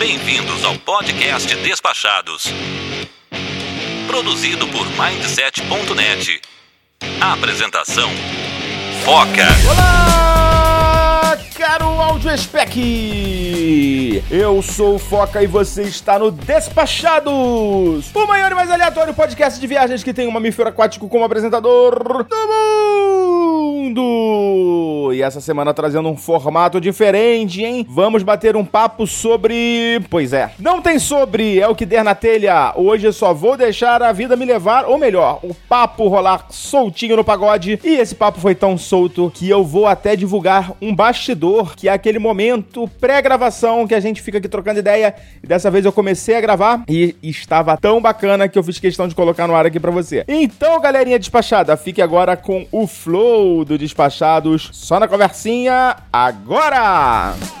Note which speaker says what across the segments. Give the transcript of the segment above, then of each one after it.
Speaker 1: Bem-vindos ao podcast Despachados. Produzido por Mindset.net. Apresentação: Foca.
Speaker 2: Olá, caro áudio spec! Eu sou o Foca e você está no Despachados, o maior e mais aleatório podcast de viagens que tem um mamífero aquático como apresentador do mundo! E essa semana trazendo um formato diferente, hein? Vamos bater um papo sobre. Pois é, não tem sobre, é o que der na telha. Hoje eu só vou deixar a vida me levar, ou melhor, o papo rolar soltinho no pagode. E esse papo foi tão solto que eu vou até divulgar um bastidor, que é aquele momento pré-gravação que a gente fica aqui trocando ideia. E dessa vez eu comecei a gravar e estava tão bacana que eu fiz questão de colocar no ar aqui pra você. Então, galerinha despachada, fique agora com o flow do Despachados, só na conversinha agora!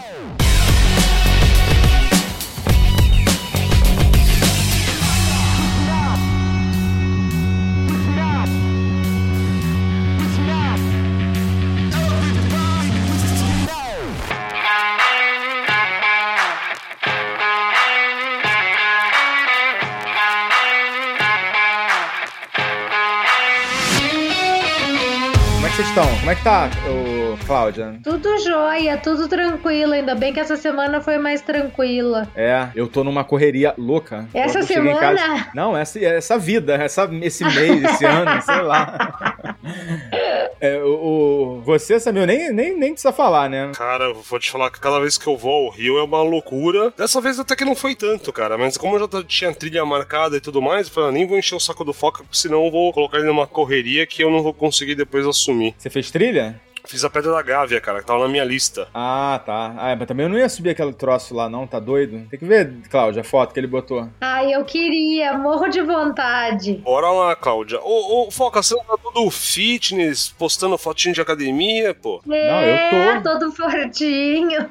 Speaker 2: Estão? Como é que tá, ô, Cláudia?
Speaker 3: Tudo jóia, tudo tranquilo. Ainda bem que essa semana foi mais tranquila.
Speaker 2: É, eu tô numa correria louca.
Speaker 3: Essa semana?
Speaker 2: casa- Não, essa, essa vida, essa, esse mês, esse ano, sei lá. É, o, o- você, Samuel, nem, nem, nem precisa falar, né?
Speaker 4: Cara, vou te falar que cada vez que eu vou ao Rio é uma loucura. Dessa vez até que não foi tanto, cara. Mas como eu já tinha trilha marcada e tudo mais, eu falei, ah, nem vou encher o saco do foca, porque senão eu vou colocar ele numa correria que eu não vou conseguir depois assumir.
Speaker 2: Você fez trilha?
Speaker 4: Fiz a Pedra da Gávea, cara, que tava na minha lista.
Speaker 2: Ah, tá. Ah, mas também eu não ia subir aquele troço lá, não, tá doido? Tem que ver, Cláudia, a foto que ele botou.
Speaker 3: Ai, eu queria, morro de vontade.
Speaker 4: Bora lá, Cláudia. Ô, ô, Foca, você não tá todo fitness, postando fotinho de academia, pô?
Speaker 3: É,
Speaker 2: eu tô.
Speaker 3: todo fortinho.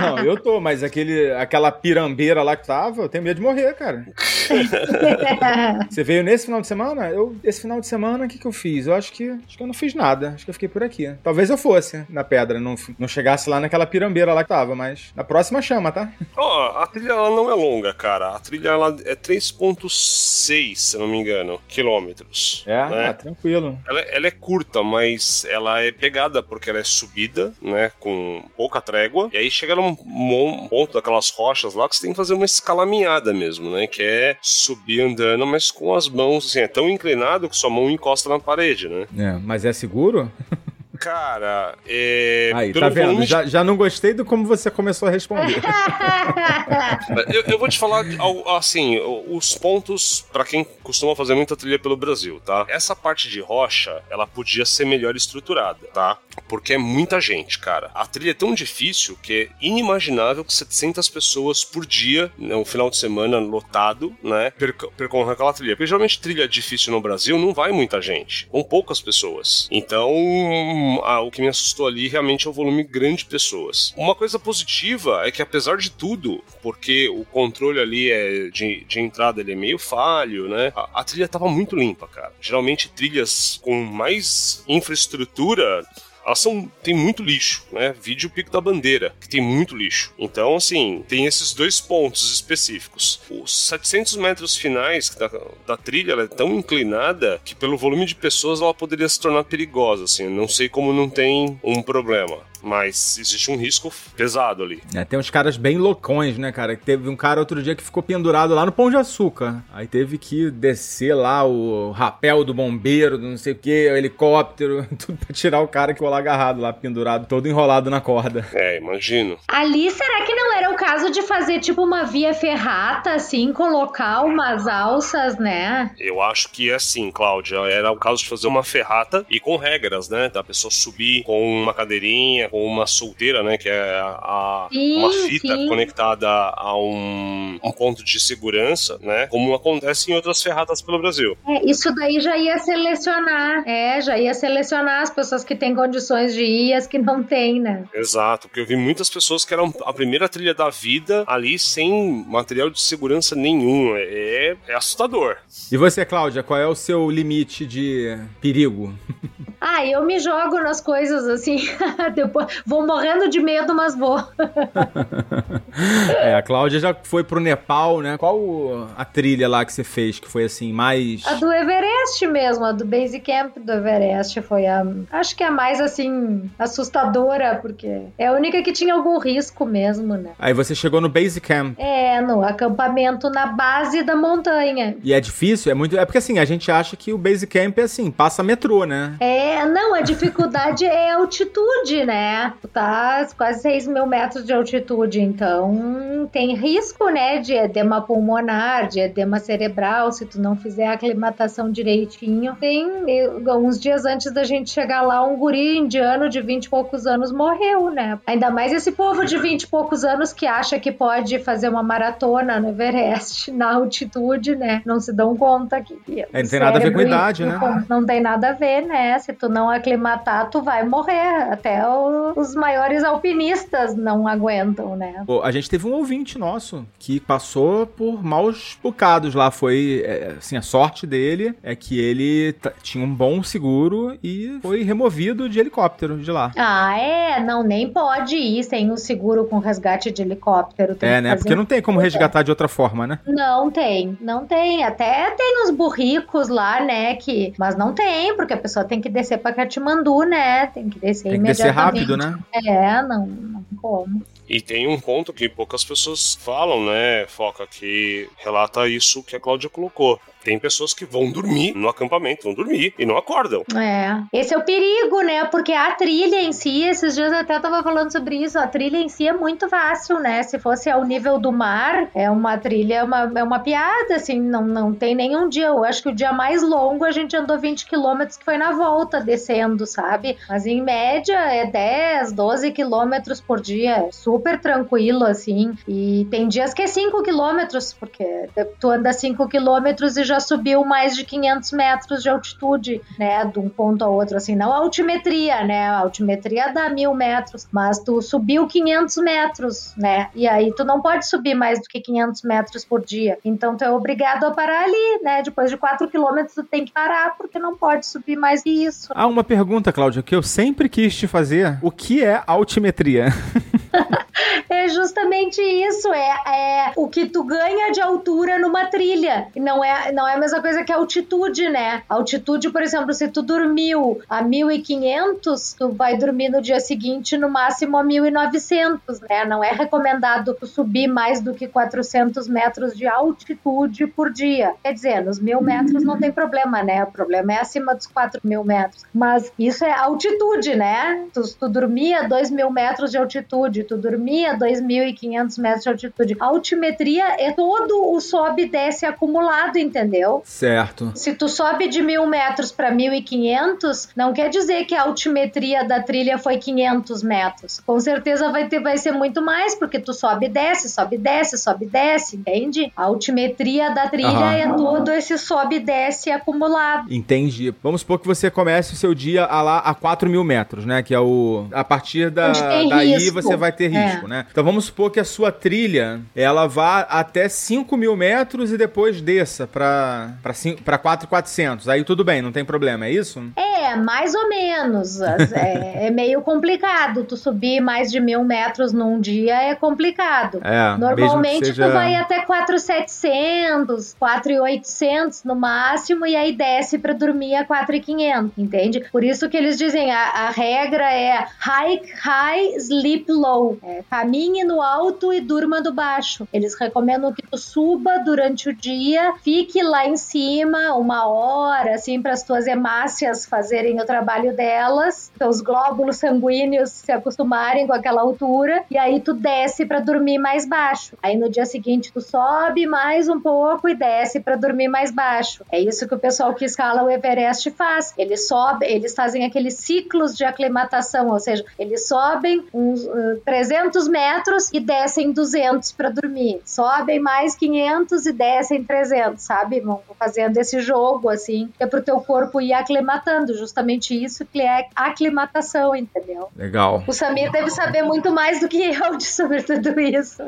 Speaker 2: Não, eu tô, mas aquele, aquela pirambeira lá que tava, eu tenho medo de morrer, cara. Você veio nesse final de semana? Eu, esse final de semana, o que, que eu fiz? Eu acho que, acho que eu não fiz nada. Acho que eu fiquei por aqui. Talvez eu fosse na pedra, não, não chegasse lá naquela pirambeira lá que tava, mas na próxima chama, tá?
Speaker 4: Ó, a trilha ela não é longa, cara. A trilha ela é 3.6, se não me engano, quilômetros.
Speaker 2: É,
Speaker 4: né?
Speaker 2: ah, tranquilo.
Speaker 4: Ela, ela é curta, mas ela é pegada porque ela é subida, né? Com pouca trégua. E aí chega num ponto daquelas rochas lá que você tem que fazer uma escalaminhada mesmo, né? Que é subir andando, mas com as mãos, assim, é tão inclinado que sua mão encosta na parede, né?
Speaker 2: É, mas é seguro?
Speaker 4: Cara, é.
Speaker 2: Aí, tá vendo?
Speaker 4: volume
Speaker 2: Já, já não gostei do como você começou a responder.
Speaker 4: Eu, eu vou te falar, assim, os pontos pra quem costuma fazer muita trilha pelo Brasil, tá? Essa parte de rocha, ela podia ser melhor estruturada, tá? Porque é muita gente, cara. A trilha é tão difícil que é inimaginável que 700 pessoas por dia, no final de semana lotado, né, percorram aquela trilha. Porque geralmente trilha difícil no Brasil não vai muita gente, vão poucas pessoas. Então, o que me assustou ali realmente é o volume grande de pessoas. Uma coisa positiva é que apesar de tudo, porque o controle ali é de, de entrada ele é meio falho, né? A, a trilha tava muito limpa, cara. Geralmente trilhas com mais infraestrutura elas são, tem muito lixo, né? Vídeo Pico da Bandeira, que tem muito lixo. Então, assim, tem esses dois pontos específicos. Os 700 metros finais da, da trilha é tão inclinada que, pelo volume de pessoas, ela poderia se tornar perigosa, assim. Não sei como não tem um problema. Mas existe um risco pesado ali.
Speaker 2: É, tem uns caras bem loucões, né, cara? Teve um cara outro dia que ficou pendurado lá no Pão de Açúcar. Aí teve que descer lá o rapel do bombeiro, do não sei o que, o helicóptero, tudo pra tirar o cara que ficou lá agarrado, lá pendurado, todo enrolado na corda.
Speaker 4: É, imagino.
Speaker 3: Ali, será que não era o caso de fazer tipo uma via ferrata, assim, colocar umas alças, né?
Speaker 4: Eu acho que é assim, Cláudia. Era o caso de fazer uma ferrata e com regras, né? Da pessoa subir com uma cadeirinha, com uma solteira, né? Que é a,
Speaker 3: Sim,
Speaker 4: uma fita
Speaker 3: sim.
Speaker 4: conectada a um, um ponto de segurança, né? Como acontece em outras ferratas pelo Brasil.
Speaker 3: É, isso daí já ia selecionar. É, já ia selecionar as pessoas que têm condições de ir e as que não têm, né?
Speaker 4: Exato, porque eu vi muitas pessoas que eram a primeira trilha da vida ali sem material de segurança nenhum. É, é assustador.
Speaker 2: E você, Cláudia, qual é o seu limite de perigo?
Speaker 3: Ah, eu me jogo nas coisas assim, depois vou morrendo de medo, mas vou.
Speaker 2: é, a Cláudia já foi pro Nepal, né? Qual a trilha lá que você fez que foi assim mais
Speaker 3: A do Everest mesmo, a do Base Camp do Everest foi a, acho que a mais assim assustadora, porque é a única que tinha algum risco mesmo, né?
Speaker 2: Aí você chegou no Base Camp.
Speaker 3: É, no acampamento na base da montanha.
Speaker 2: E é difícil, é muito, é porque assim, a gente acha que o Base Camp é assim, passa metrô, né?
Speaker 3: É, não, a dificuldade é a altitude, né? Tu tá quase 6 mil metros de altitude, então tem risco, né, de edema pulmonar, de edema cerebral, se tu não fizer a aclimatação direitinho. Tem, uns dias antes da gente chegar lá, um guri indiano de 20 e poucos anos morreu, né? Ainda mais esse povo de 20 e poucos anos que acha que pode fazer uma maratona no Everest, na altitude, né? Não se dão conta que.
Speaker 2: É, não tem nada a ver com idade, né?
Speaker 3: Não tem nada a ver, né? Se tu não aclimatar, tu vai morrer. Até o, os maiores alpinistas não aguentam, né?
Speaker 2: Pô, a gente teve um ouvinte nosso que passou por maus bocados lá. Foi, é, assim, a sorte dele é que ele tinha um bom seguro e foi removido de helicóptero de lá.
Speaker 3: Ah, é? Não, nem pode ir sem um seguro com resgate de helicóptero.
Speaker 2: É, né? Porque não tem como resgatar de outra forma, né?
Speaker 3: Não tem, não tem. Até tem uns burricos lá, né? Que... Mas não tem, porque a pessoa tem que descer pra Katmandu, né? Tem que descer tem que descer
Speaker 2: rápido, né?
Speaker 3: É, não, não como.
Speaker 4: E tem um ponto que poucas pessoas falam, né, Foca, que relata isso que a Cláudia colocou. Tem pessoas que vão dormir no acampamento, vão dormir e não acordam.
Speaker 3: É. Esse é o perigo, né? Porque a trilha em si, esses dias eu até tava falando sobre isso, a trilha em si é muito fácil, né? Se fosse ao nível do mar, é uma trilha, é uma, é uma piada, assim, não, não tem nenhum dia. Eu acho que o dia mais longo a gente andou 20 quilômetros, que foi na volta, descendo, sabe? Mas em média é 10, 12 quilômetros por dia. Super tranquilo, assim. E tem dias que é 5 quilômetros, porque tu anda 5 quilômetros e já subiu mais de 500 metros de altitude, né, de um ponto a outro, assim, não a altimetria, né, a altimetria dá mil metros, mas tu subiu 500 metros, né, e aí tu não pode subir mais do que 500 metros por dia, então tu é obrigado a parar ali, né, depois de 4 quilômetros tu tem que parar, porque não pode subir mais que isso.
Speaker 2: Ah, uma pergunta, Cláudia, que eu sempre quis te fazer, o que é altimetria?
Speaker 3: é justamente isso, é, é o que tu ganha de altura numa trilha, não é, não é a mesma coisa que a altitude, né? A altitude, por exemplo, se tu dormiu a 1500, tu vai dormir no dia seguinte no máximo a 1900, né? Não é recomendado tu subir mais do que 400 metros de altitude por dia. Quer dizer, nos mil metros não tem problema, né? O problema é acima dos 4 mil metros. Mas isso é altitude, né? Tu, tu dormia 2 mil metros de altitude, tu dormia 2.500 metros de altitude. A altimetria é todo o sobe e desce acumulado, entendeu?
Speaker 2: Certo.
Speaker 3: Se tu sobe de mil metros para 1.500, não quer dizer que a altimetria da trilha foi 500 metros. Com certeza vai, ter, vai ser muito mais, porque tu sobe e desce, sobe e desce, sobe e desce, entende? A altimetria da trilha uhum. é todo esse sobe e desce acumulado.
Speaker 2: Entendi. Vamos supor que você comece o seu dia a lá a 4 mil metros, né? Que é o. A partir da, daí risco. você vai ter risco, é. né? Então vamos supor que a sua trilha ela vá até 5 mil metros e depois desça para para 4,400. Aí tudo bem, não tem problema, é isso?
Speaker 3: É, mais ou menos. é, é, meio complicado. Tu subir mais de mil metros num dia é complicado.
Speaker 2: É,
Speaker 3: Normalmente
Speaker 2: seja...
Speaker 3: tu vai até 4,700, 4,800 no máximo e aí desce para dormir a 4,500, entende? Por isso que eles dizem a, a regra é hike high, sleep low. É, caminhe no alto e durma no baixo. Eles recomendam que tu suba durante o dia, fique lá em cima uma hora, assim, para as tuas hemácias fazerem o trabalho delas, teus glóbulos sanguíneos se acostumarem com aquela altura, e aí tu desce para dormir mais baixo. Aí no dia seguinte tu sobe mais um pouco e desce para dormir mais baixo. É isso que o pessoal que escala o Everest faz. Eles sobem, eles fazem aqueles ciclos de aclimatação, ou seja, eles sobem uns uh, 300 metros e descem 200 para dormir. Sobem mais 500 e descem 300, sabe? Vão fazendo esse jogo assim, é pro teu corpo ir aclimatando. justamente isso que é aclimatação, entendeu?
Speaker 2: Legal.
Speaker 3: O Samir deve saber muito mais do que eu sobre tudo isso.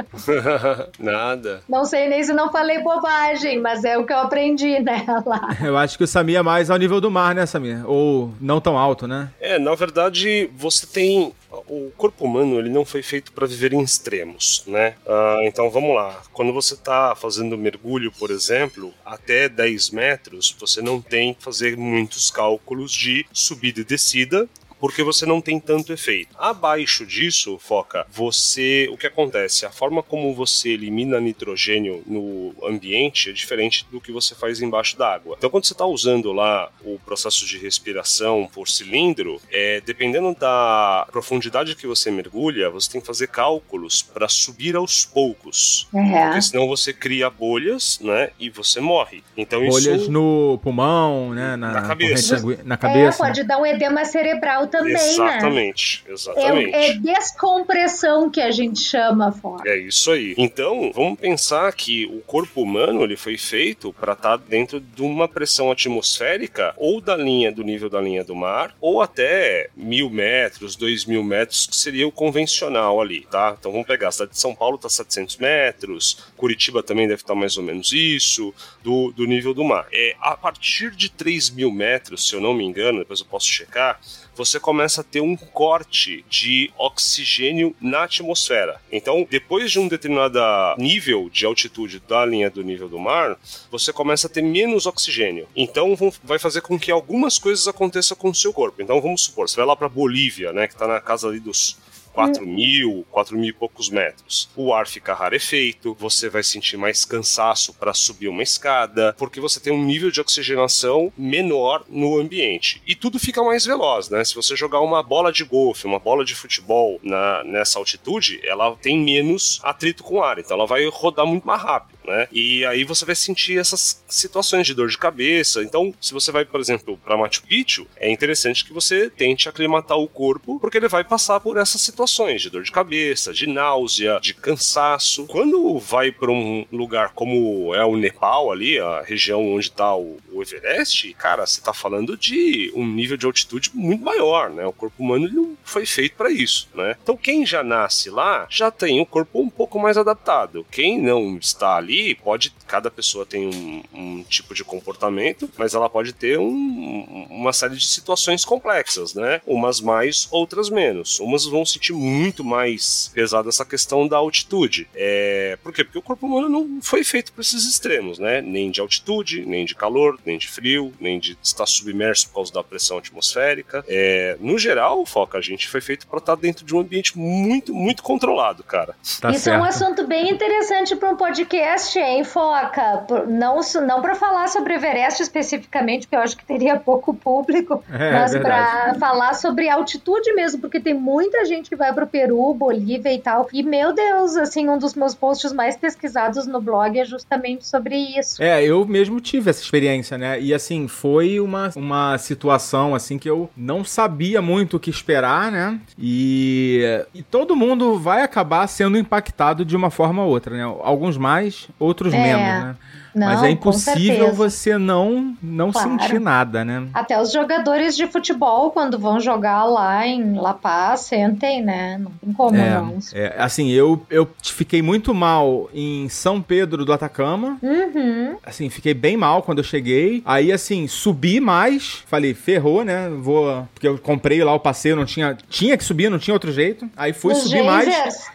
Speaker 4: Nada.
Speaker 3: Não sei nem se não falei bobagem, mas é o que eu aprendi, né, lá.
Speaker 2: Eu acho que o Samir é mais ao nível do mar, né, Samir? Ou não tão alto, né?
Speaker 4: É, na verdade, você tem o corpo humano ele não foi feito para viver em extremos, né? Ah, então vamos lá. Quando você está fazendo mergulho, por exemplo, até 10 metros, você não tem que fazer muitos cálculos de subida e descida porque você não tem tanto efeito. Abaixo disso, foca, você, o que acontece? A forma como você elimina nitrogênio no ambiente é diferente do que você faz embaixo d'água. Então, quando você está usando lá o processo de respiração por cilindro, é, dependendo da profundidade que você mergulha, você tem que fazer cálculos para subir aos poucos,
Speaker 3: É.
Speaker 4: porque senão você cria bolhas, né, e você morre. Então
Speaker 2: Bolhas
Speaker 4: isso
Speaker 2: no pulmão, né? Na,
Speaker 4: Na cabeça.
Speaker 2: Na
Speaker 3: É,
Speaker 2: cabeça.
Speaker 3: pode dar um edema cerebral também, né?
Speaker 4: exatamente, exatamente.
Speaker 3: É, é descompressão que a gente chama fora.
Speaker 4: É isso aí. Então, vamos pensar que o corpo humano ele foi feito para estar dentro de uma pressão atmosférica ou da linha do nível da linha do mar, ou até mil metros, dois mil metros, que seria o convencional ali, tá? Então vamos pegar, a cidade de São Paulo está 700 metros, Curitiba também deve estar mais ou menos isso, do, do nível do mar. É, a partir de 3 mil metros, se eu não me engano, depois eu posso checar, você começa a ter um corte de oxigênio na atmosfera. Então, depois de um determinado nível de altitude da linha do nível do mar, você começa a ter menos oxigênio. Então, vai fazer com que algumas coisas aconteçam com o seu corpo. Então, vamos supor, você vai lá para Bolívia, né, que está na casa ali dos 4 mil, 4 mil e poucos metros. O ar fica rarefeito, você vai sentir mais cansaço para subir uma escada, porque você tem um nível de oxigenação menor no ambiente. E tudo fica mais veloz, né? Se você jogar uma bola de golfe, uma bola de futebol na, nessa altitude, ela tem menos atrito com o ar, então ela vai rodar muito mais rápido. Né? E aí você vai sentir essas situações de dor de cabeça. Então, se você vai, por exemplo, para Machu Picchu, é interessante que você tente aclimatar o corpo, porque ele vai passar por essas situações de dor de cabeça, de náusea, de cansaço. Quando vai para um lugar como é o Nepal ali, a região onde está o, o Everest, cara, você está falando de um nível de altitude muito maior, né? O corpo humano não foi feito para isso, né? Então, quem já nasce lá já tem o corpo um pouco mais adaptado. Quem não está ali pode, cada pessoa tem um, um tipo de comportamento, mas ela pode ter um- uma série de situações complexas, né? Umas mais, outras menos. Umas vão sentir muito mais pesada essa questão da altitude. É, por quê? Porque o corpo humano não foi feito para esses extremos, né? Nem de altitude, nem de calor, nem de frio, nem de estar submerso por causa da pressão atmosférica. É, no geral, foca, a gente foi feito para estar dentro de um ambiente muito, muito controlado, cara.
Speaker 2: Tá
Speaker 3: Isso é um
Speaker 2: certo.
Speaker 3: assunto bem interessante para um podcast, hein, Foca? Não, não para falar sobre Everest especificamente, porque eu acho que teria pouco público,
Speaker 2: É,
Speaker 3: mas
Speaker 2: verdade.
Speaker 3: para falar sobre altitude mesmo, porque tem muita gente que vai pro Peru, Bolívia e tal. E meu Deus, assim, um dos meus posts mais pesquisados no blog é justamente sobre isso.
Speaker 2: É, eu mesmo tive essa experiência, né? E assim, foi uma, uma situação assim que eu não sabia muito o que esperar, né? E, e todo mundo vai acabar sendo impactado de uma forma ou outra, né? Alguns mais, outros
Speaker 3: É.
Speaker 2: menos, né?
Speaker 3: Não,
Speaker 2: Mas é impossível você não não
Speaker 3: Claro.
Speaker 2: sentir nada, né?
Speaker 3: Até os jogadores de futebol, quando vão jogar lá em La Paz, sentem, né? Não tem como não.
Speaker 2: É, é, assim, eu, eu fiquei muito mal em São Pedro do Atacama.
Speaker 3: Uhum.
Speaker 2: Assim, fiquei bem mal quando eu cheguei. Aí, assim, subi mais. Falei, ferrou, né? Vou. Porque eu comprei lá o passeio, não tinha. Tinha que subir, não tinha outro jeito. Aí fui
Speaker 3: Os
Speaker 2: subir mais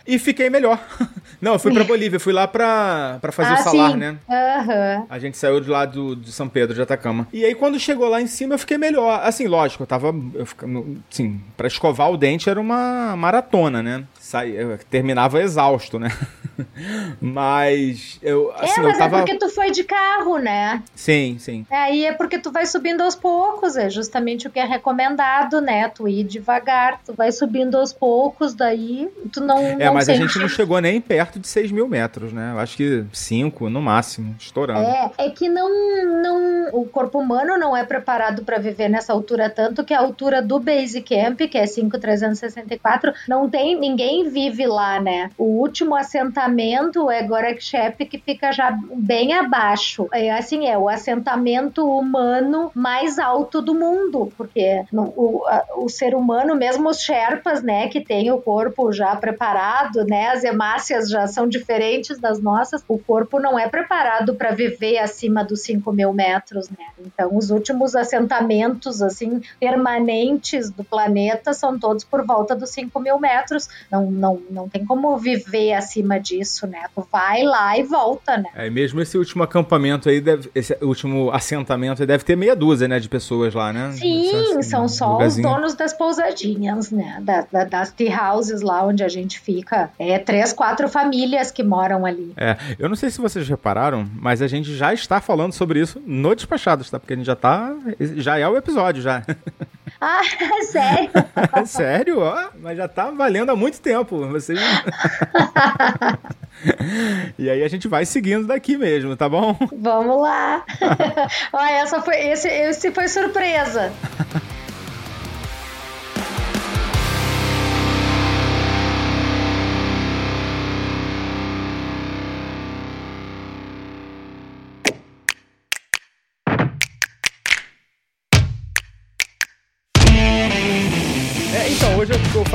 Speaker 2: e fiquei melhor. não, eu fui pra Bolívia, fui lá pra, pra fazer
Speaker 3: ah,
Speaker 2: o salar,
Speaker 3: sim.
Speaker 2: né?
Speaker 3: Aham.
Speaker 2: A gente saiu de lá do, de São Pedro de Atacama. E aí, quando chegou lá em cima, eu fiquei melhor. Assim, lógico, eu tava. Eu fica- assim, pra escovar o dente era uma maratona, né? Eu terminava exausto, né? mas eu. Assim,
Speaker 3: é, mas
Speaker 2: eu tava.
Speaker 3: é porque tu foi de carro, né?
Speaker 2: Sim, sim.
Speaker 3: Aí é porque tu vai subindo aos poucos, é justamente o que é recomendado, né? Tu ir devagar, tu vai subindo aos poucos, daí tu não.
Speaker 2: É,
Speaker 3: não
Speaker 2: mas a
Speaker 3: sente-
Speaker 2: gente não chegou nem perto de 6 mil metros, né? Eu acho que 5 no máximo, estourando.
Speaker 3: É, é que não, não. O corpo humano não é preparado para viver nessa altura, tanto que a altura do Base Camp, que é 5,364, não tem. Ninguém vive lá, né? O último assentamento é Gorakshep que fica já bem abaixo. É assim, é o assentamento humano mais alto do mundo, porque no, o, a, o ser humano, mesmo os Sherpas, né, que tem o corpo já preparado, né, as hemácias já são diferentes das nossas, o corpo não é preparado para viver acima dos 5 mil metros, né? Então, os últimos assentamentos, assim, permanentes do planeta são todos por volta dos 5 mil metros. Não, não, não tem como viver acima disso, né? Tu vai lá e volta, né?
Speaker 2: É, mesmo esse último acampamento aí, deve, esse último assentamento aí deve ter meia dúzia, né, de pessoas lá, né?
Speaker 3: Sim,
Speaker 2: assim,
Speaker 3: são só os donos das pousadinhas, né? Da, da, das tea houses lá onde a gente fica. É três, quatro famílias que moram ali.
Speaker 2: É, eu não sei se vocês repararam, mas a gente já está falando sobre isso no Despachados, tá? Porque a gente já tá. Já é o episódio já.
Speaker 3: Ah, sério?
Speaker 2: sério, ó. Mas já tá valendo há muito tempo. Vocês. e aí a gente vai seguindo daqui mesmo, tá bom?
Speaker 3: Vamos lá. Olha, essa foi, esse, esse foi surpresa.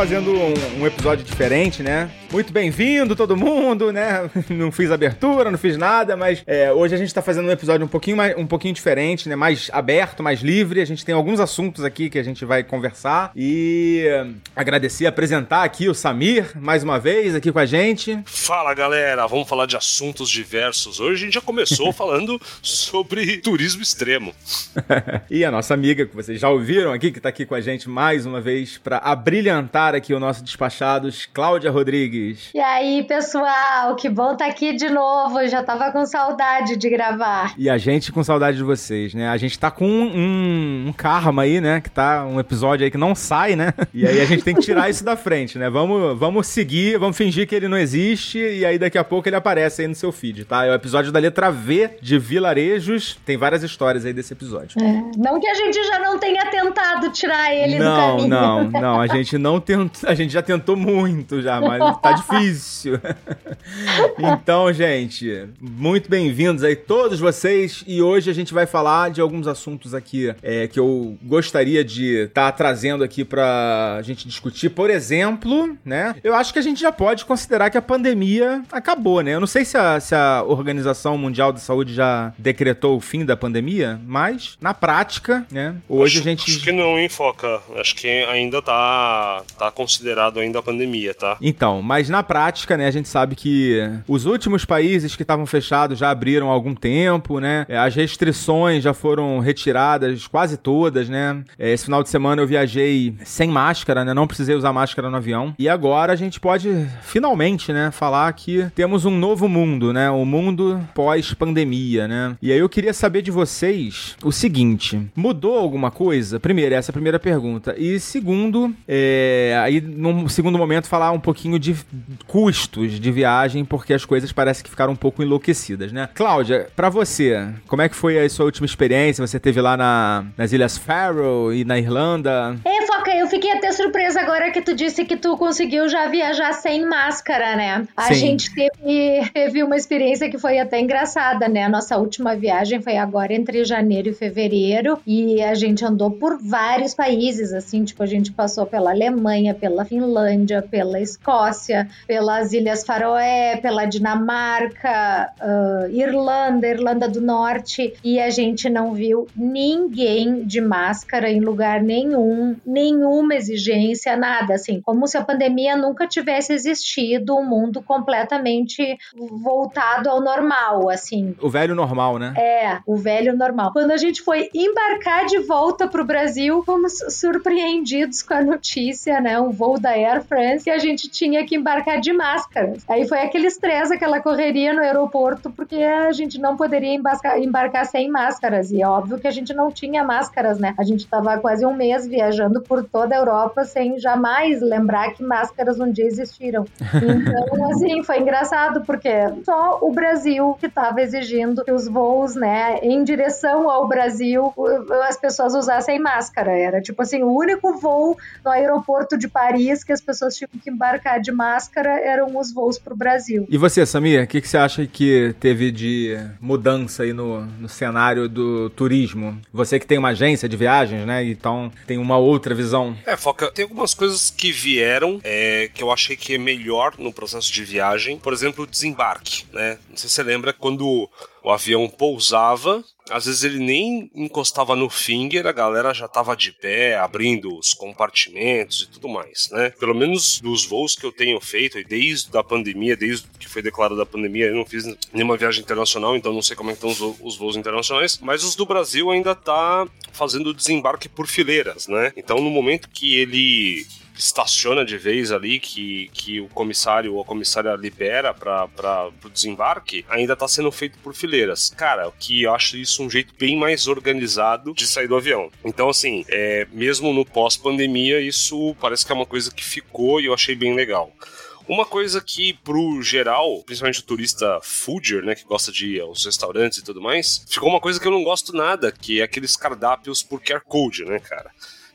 Speaker 2: Fazendo um, um, episódio diferente, né? Muito bem-vindo todo mundo, né? Não fiz abertura, não fiz nada, mas é, hoje a gente está fazendo um episódio um pouquinho, mais, um pouquinho diferente, né? Mais aberto, mais livre. A gente tem alguns assuntos aqui que a gente vai conversar e agradecer, apresentar aqui o Samir mais uma vez aqui com a gente.
Speaker 4: Fala galera, vamos falar de assuntos diversos. Hoje a gente já começou falando sobre turismo extremo.
Speaker 2: e a nossa amiga que vocês já ouviram aqui, que está aqui com a gente mais uma vez para abrir brilhantar aqui o nosso Despachados, Cláudia Rodrigues.
Speaker 3: E aí, pessoal, que bom estar tá aqui de novo. Eu já tava com saudade de gravar.
Speaker 2: E a gente com saudade de vocês, né? A gente tá com um, um, karma aí, né? Que tá um episódio aí que não sai, né? E aí a gente tem que tirar isso da frente, né? Vamos, vamos seguir, vamos fingir que ele não existe e aí daqui a pouco ele aparece aí no seu feed, tá? É o episódio da letra V de Vilarejos. Tem várias histórias aí desse episódio. É.
Speaker 3: Não que a gente já não tenha tentado tirar ele
Speaker 2: não,
Speaker 3: do caminho.
Speaker 2: Não, não, não. A gente gente não tentou, a gente já tentou muito já, mas tá difícil. então, gente, muito bem-vindos aí todos vocês e hoje a gente vai falar de alguns assuntos aqui é, que eu gostaria de estar tá trazendo aqui pra gente discutir. Por exemplo, né? Eu acho que a gente já pode considerar que a pandemia acabou, né? Eu não sei se a, se a Organização Mundial de Saúde já decretou o fim da pandemia, mas na prática, né? Hoje
Speaker 4: acho,
Speaker 2: a gente.
Speaker 4: Acho que não enfoca. Acho que ainda tá tá, considerado ainda a pandemia, tá?
Speaker 2: Então, mas na prática, né, a gente sabe que os últimos países que estavam fechados já abriram há algum tempo, né? É, as restrições já foram retiradas, quase todas, né? É, esse final de semana eu viajei sem máscara, né? Não precisei usar máscara no avião. E agora a gente pode finalmente, né, falar que temos um novo mundo, né? O um mundo pós-pandemia, né? E aí eu queria saber de vocês o seguinte: mudou alguma coisa? Primeiro, essa é a primeira pergunta. E segundo, é, aí, num segundo momento, falar um pouquinho de custos de viagem, porque as coisas parecem que ficaram um pouco enlouquecidas, né? Cláudia, para você, como é que foi a sua última experiência? Você teve lá na, nas Ilhas Faroe e na Irlanda?
Speaker 3: É, Foca, eu fiquei até surpresa agora que tu disse que tu conseguiu já viajar sem máscara, né? A Sim. gente teve, teve uma experiência que foi até engraçada, né? A nossa última viagem foi agora entre janeiro e fevereiro e a gente andou por vários países, assim, tipo, a gente passou pela pela Alemanha, pela Finlândia, pela Escócia, pelas Ilhas Faroé, pela Dinamarca, uh, Irlanda, Irlanda do Norte, e a gente não viu ninguém de máscara em lugar nenhum, nenhuma exigência, nada assim, como se a pandemia nunca tivesse existido, um mundo completamente voltado ao normal, assim.
Speaker 2: O velho normal, né?
Speaker 3: É, o velho normal. Quando a gente foi embarcar de volta pro Brasil, fomos surpreendidos com a notícia notícia, né, um voo da Air France, que a gente tinha que embarcar de máscaras. Aí foi aquele estresse, aquela correria no aeroporto, porque a gente não poderia embarcar, embarcar sem máscaras. E é óbvio que a gente não tinha máscaras, né? A gente estava quase um mês viajando por, toda a Europa sem jamais lembrar que máscaras um dia existiram. Então, assim, foi engraçado, porque só o Brasil que estava exigindo que os voos, né, em direção ao Brasil, as pessoas usassem máscara. Era tipo assim, o único voo no aeroporto de Paris que as pessoas tinham que embarcar de máscara eram os voos para o Brasil.
Speaker 2: E você, Samir, o que, que você acha que teve de mudança aí no, no cenário do turismo? Você que tem uma agência de viagens, né? Então tem uma outra visão.
Speaker 4: É, Foca, tem algumas coisas que vieram é, que eu achei que é melhor no processo de viagem. Por exemplo, o desembarque, né? Não sei se você lembra quando o avião pousava, às vezes ele nem encostava no finger, a galera já tava de pé, abrindo os compartimentos e tudo mais, né? Pelo menos dos voos que eu tenho feito, desde a pandemia, desde que foi declarada a pandemia, eu não fiz nenhuma viagem internacional, então não sei como é estão os, voos internacionais, mas os do Brasil ainda tá fazendo desembarque por fileiras, né? Então no momento que ele estaciona de vez ali, que, que o comissário ou a comissária libera para o desembarque, ainda está sendo feito por fileiras. Cara, o que eu acho isso um jeito bem mais organizado de sair do avião. Então, assim, é, mesmo no pós-pandemia, isso parece que é uma coisa que ficou e eu achei bem legal. Uma coisa que, pro geral, principalmente o turista foodier, né, que gosta de ir aos restaurantes e tudo mais, ficou uma coisa que eu não gosto nada, que é aqueles cardápios por QR Code, né, cara?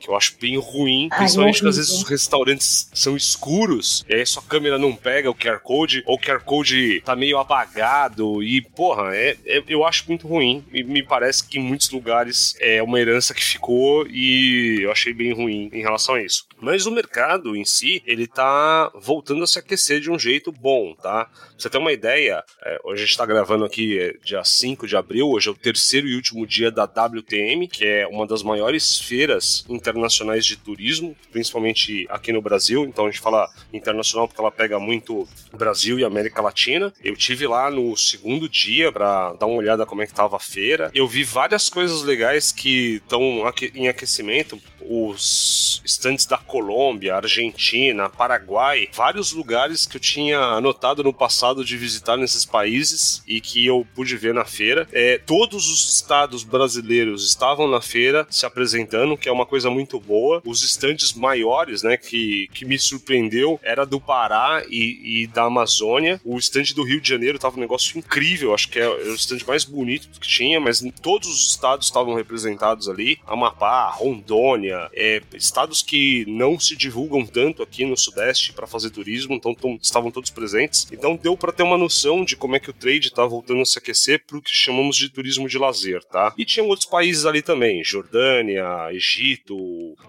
Speaker 4: Que eu acho bem ruim, principalmente porque às vezes os restaurantes são escuros, e aí sua câmera não pega o QR Code, ou o QR Code tá meio apagado, e porra, é, é, eu acho muito ruim, e me parece que em muitos lugares é uma herança que ficou, e eu achei bem ruim em relação a isso. Mas o mercado em si, ele tá voltando a se aquecer de um jeito bom, tá? Pra você ter uma ideia, é, hoje a gente tá gravando aqui é, dia 5 de abril, hoje é o terceiro e último dia da WTM, que é uma das maiores feiras internacionais de turismo, principalmente aqui no Brasil. Então a gente fala internacional porque ela pega muito Brasil e América Latina. Eu tive lá no segundo dia para dar uma olhada como é que tava a feira. Eu vi várias coisas legais que estão em aquecimento os estantes da Colômbia, Argentina, Paraguai, vários lugares que eu tinha anotado no passado de visitar nesses países e que eu pude ver na feira. É, todos os estados brasileiros estavam na feira se apresentando, que é uma coisa muito boa. Os estandes maiores, né, que, que me surpreendeu, era do Pará e, e da Amazônia. O estande do Rio de Janeiro tava um negócio incrível, acho que é o estande mais bonito que tinha, mas todos os estados estavam representados ali. Amapá, Rondônia, é, estados que não se divulgam tanto aqui no Sudeste para fazer turismo, então tão, estavam todos presentes. Então deu para ter uma noção de como é que o trade está voltando a se aquecer para o que chamamos de turismo de lazer, tá? E tinham outros países ali também, Jordânia, Egito,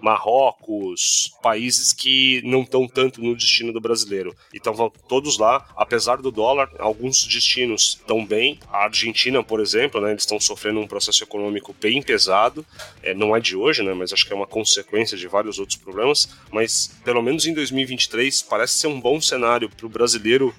Speaker 4: Marrocos, países que não estão tanto no destino do brasileiro. Então vão todos lá, apesar do dólar, alguns destinos estão bem. A Argentina, por exemplo, né, eles estão sofrendo um processo econômico bem pesado. É, não é de hoje, né, mas acho que é uma consequência de vários outros problemas, mas pelo menos em 2023 parece ser um bom cenário para o brasileiro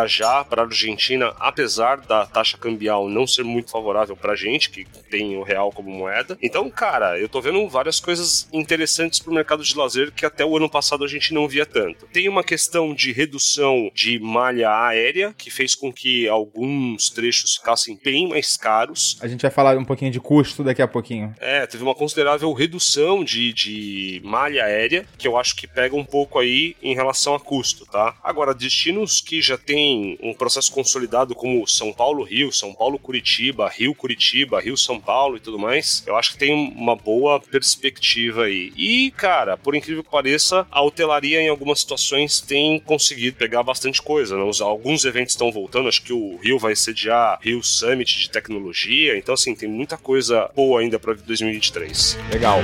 Speaker 4: viajar para a Argentina, apesar da taxa cambial não ser muito favorável para a gente, que tem o real como moeda. Então, cara, eu tô vendo várias coisas interessantes para o mercado de lazer que até o ano passado a gente não via tanto. Tem uma questão de redução de malha aérea, que fez com que alguns trechos ficassem bem mais caros.
Speaker 2: A gente vai falar um pouquinho de custo daqui a pouquinho.
Speaker 4: É, teve uma considerável redução de, de malha aérea, que eu acho que pega um pouco aí em relação a custo, tá? Agora, destinos que já tem um processo consolidado como São Paulo-Rio, São Paulo-Curitiba, Rio-Curitiba, Rio-São Paulo e tudo mais, eu acho que tem uma boa perspectiva aí. E, cara, por incrível que pareça, a hotelaria em algumas situações tem conseguido pegar bastante coisa, né? Alguns eventos estão voltando, acho que o Rio vai sediar Rio Summit de tecnologia, então assim, tem muita coisa boa ainda para 2023.
Speaker 2: Legal.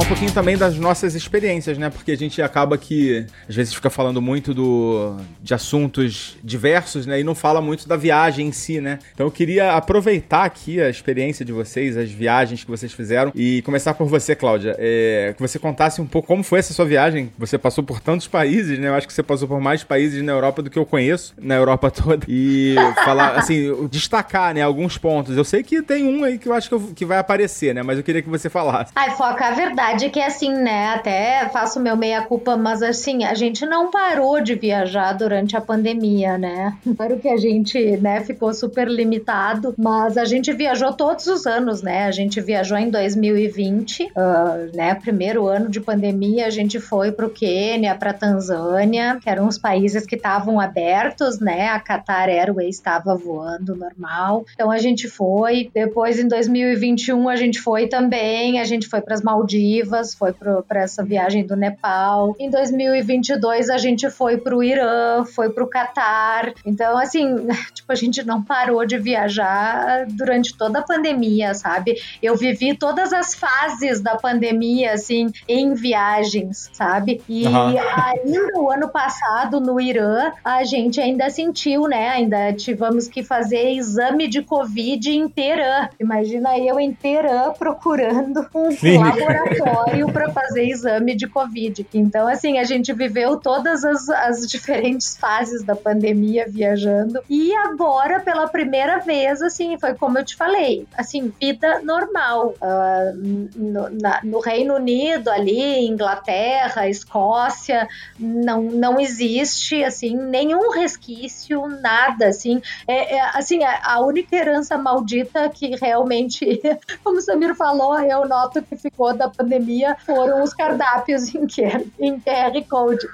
Speaker 2: Falar um pouquinho também das nossas experiências, né? Porque a gente acaba que às vezes fica falando muito do, de assuntos diversos, né? E não fala muito da viagem em si, né? Então eu queria aproveitar aqui a experiência de vocês, as viagens que vocês fizeram e começar por você, Cláudia. É, que você contasse um pouco como foi essa sua viagem. Você passou por tantos países, né? Eu acho que você passou por mais países na Europa do que eu conheço, na Europa toda. E falar, assim, destacar, né? Alguns pontos. Eu sei que tem um aí que eu acho que, eu, que vai aparecer, né? Mas eu queria que você falasse.
Speaker 3: Ai, foca, a verdade verdade é que assim, né, até faço meu meia-culpa, mas assim, a gente não parou de viajar durante a pandemia, né? Claro que a gente, né, ficou super limitado, mas a gente viajou todos os anos, né? A gente viajou em 2020, uh, ah, né, primeiro ano de pandemia, a gente foi pro Quênia, pra Tanzânia, que eram os países que estavam abertos, né? A Qatar Airways estava voando normal. Então a gente foi. Depois em 2021 a gente foi também, a gente foi para as Maldivas, foi para essa viagem do Nepal. Em 2022 a gente foi para o Irã, foi para o Catar. Então, assim, tipo, a gente não parou de viajar durante toda a pandemia, sabe? Eu vivi todas as fases da pandemia, assim, em viagens, sabe? E uhum. ainda o ano passado, no Irã, a gente ainda sentiu, né? Ainda tivemos que fazer exame de Covid inteira. Imagina eu inteira procurando um Sim. laboratório para fazer exame de Covid. Então, assim, a gente viveu todas as, as diferentes fases da pandemia viajando. E agora, pela primeira vez, assim, foi como eu te falei, assim, vida normal. Uh, no, na, no, Reino Unido, ali, Inglaterra, Escócia, não, não existe, assim, nenhum resquício, nada, assim. É, é assim, a, a única herança maldita que realmente, como o Samir falou, eu noto que ficou da pandemia foram os cardápios em QR, em QR Code.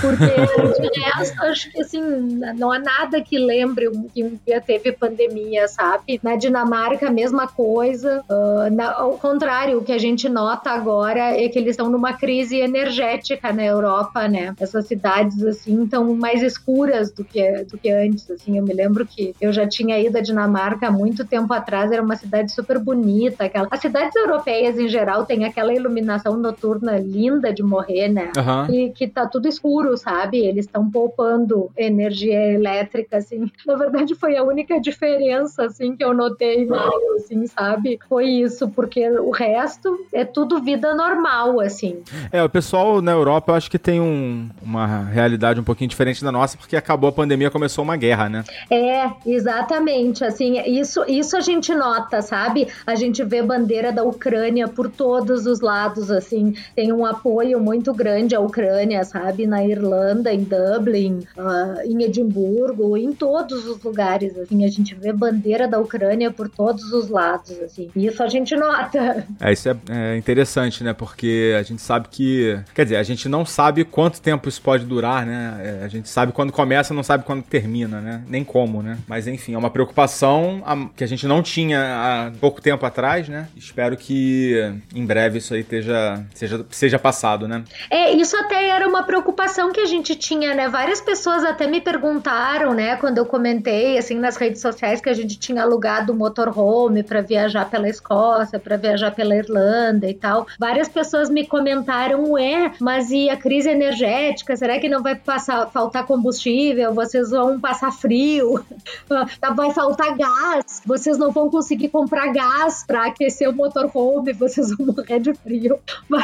Speaker 3: Porque de resto, acho que assim, não há nada que lembre que um teve pandemia, sabe? Na Dinamarca, a mesma coisa. Uh, na, ao contrário, o que a gente nota agora é que eles estão numa crise energética na Europa, né? Essas cidades, assim, estão mais escuras do que, do que antes, assim. Eu me lembro que eu já tinha ido à Dinamarca há muito tempo atrás, era uma cidade super bonita. Aquela... As cidades europeias, em geral, têm aquela iluminação noturna linda de morrer, né? Uhum. E que tá tudo escuro, sabe? Eles estão poupando energia elétrica, assim. Na verdade, foi a única diferença, assim, que eu notei mais, assim, sabe? Foi isso, porque o resto é tudo vida normal, assim.
Speaker 2: É, o pessoal na Europa, eu acho que tem um, uma realidade um pouquinho diferente da nossa, porque acabou a pandemia, começou uma guerra, né?
Speaker 3: É, exatamente, assim, isso, isso a gente nota, sabe? A gente vê bandeira da Ucrânia por todos os lados, assim, tem um apoio muito grande à Ucrânia, sabe? Na Irlanda, em Dublin, uh, em Edimburgo, em todos os lugares, assim, a gente vê bandeira da Ucrânia por todos os lados, assim. Isso a gente nota.
Speaker 2: É, isso é, é interessante, né? Porque a gente sabe que, quer dizer, a gente não sabe quanto tempo isso pode durar, né? É, a gente sabe quando começa, não sabe quando termina, né? Nem como, né? Mas enfim, é uma preocupação que a gente não tinha há pouco tempo atrás, né? Espero que em breve isso aí esteja, seja, seja passado, né?
Speaker 3: É, isso até era uma preocupação que a gente tinha, né? Várias pessoas até me perguntaram, né, quando eu comentei, assim, nas redes sociais que a gente tinha alugado um motorhome para viajar pela Escócia, para viajar pela Irlanda e tal. Várias pessoas me comentaram, ué, mas e a crise energética? Será que não vai passar, faltar combustível? Vocês vão passar frio? vai faltar gás? Vocês não vão conseguir comprar gás para aquecer o motorhome? Vocês vão morrer de frio.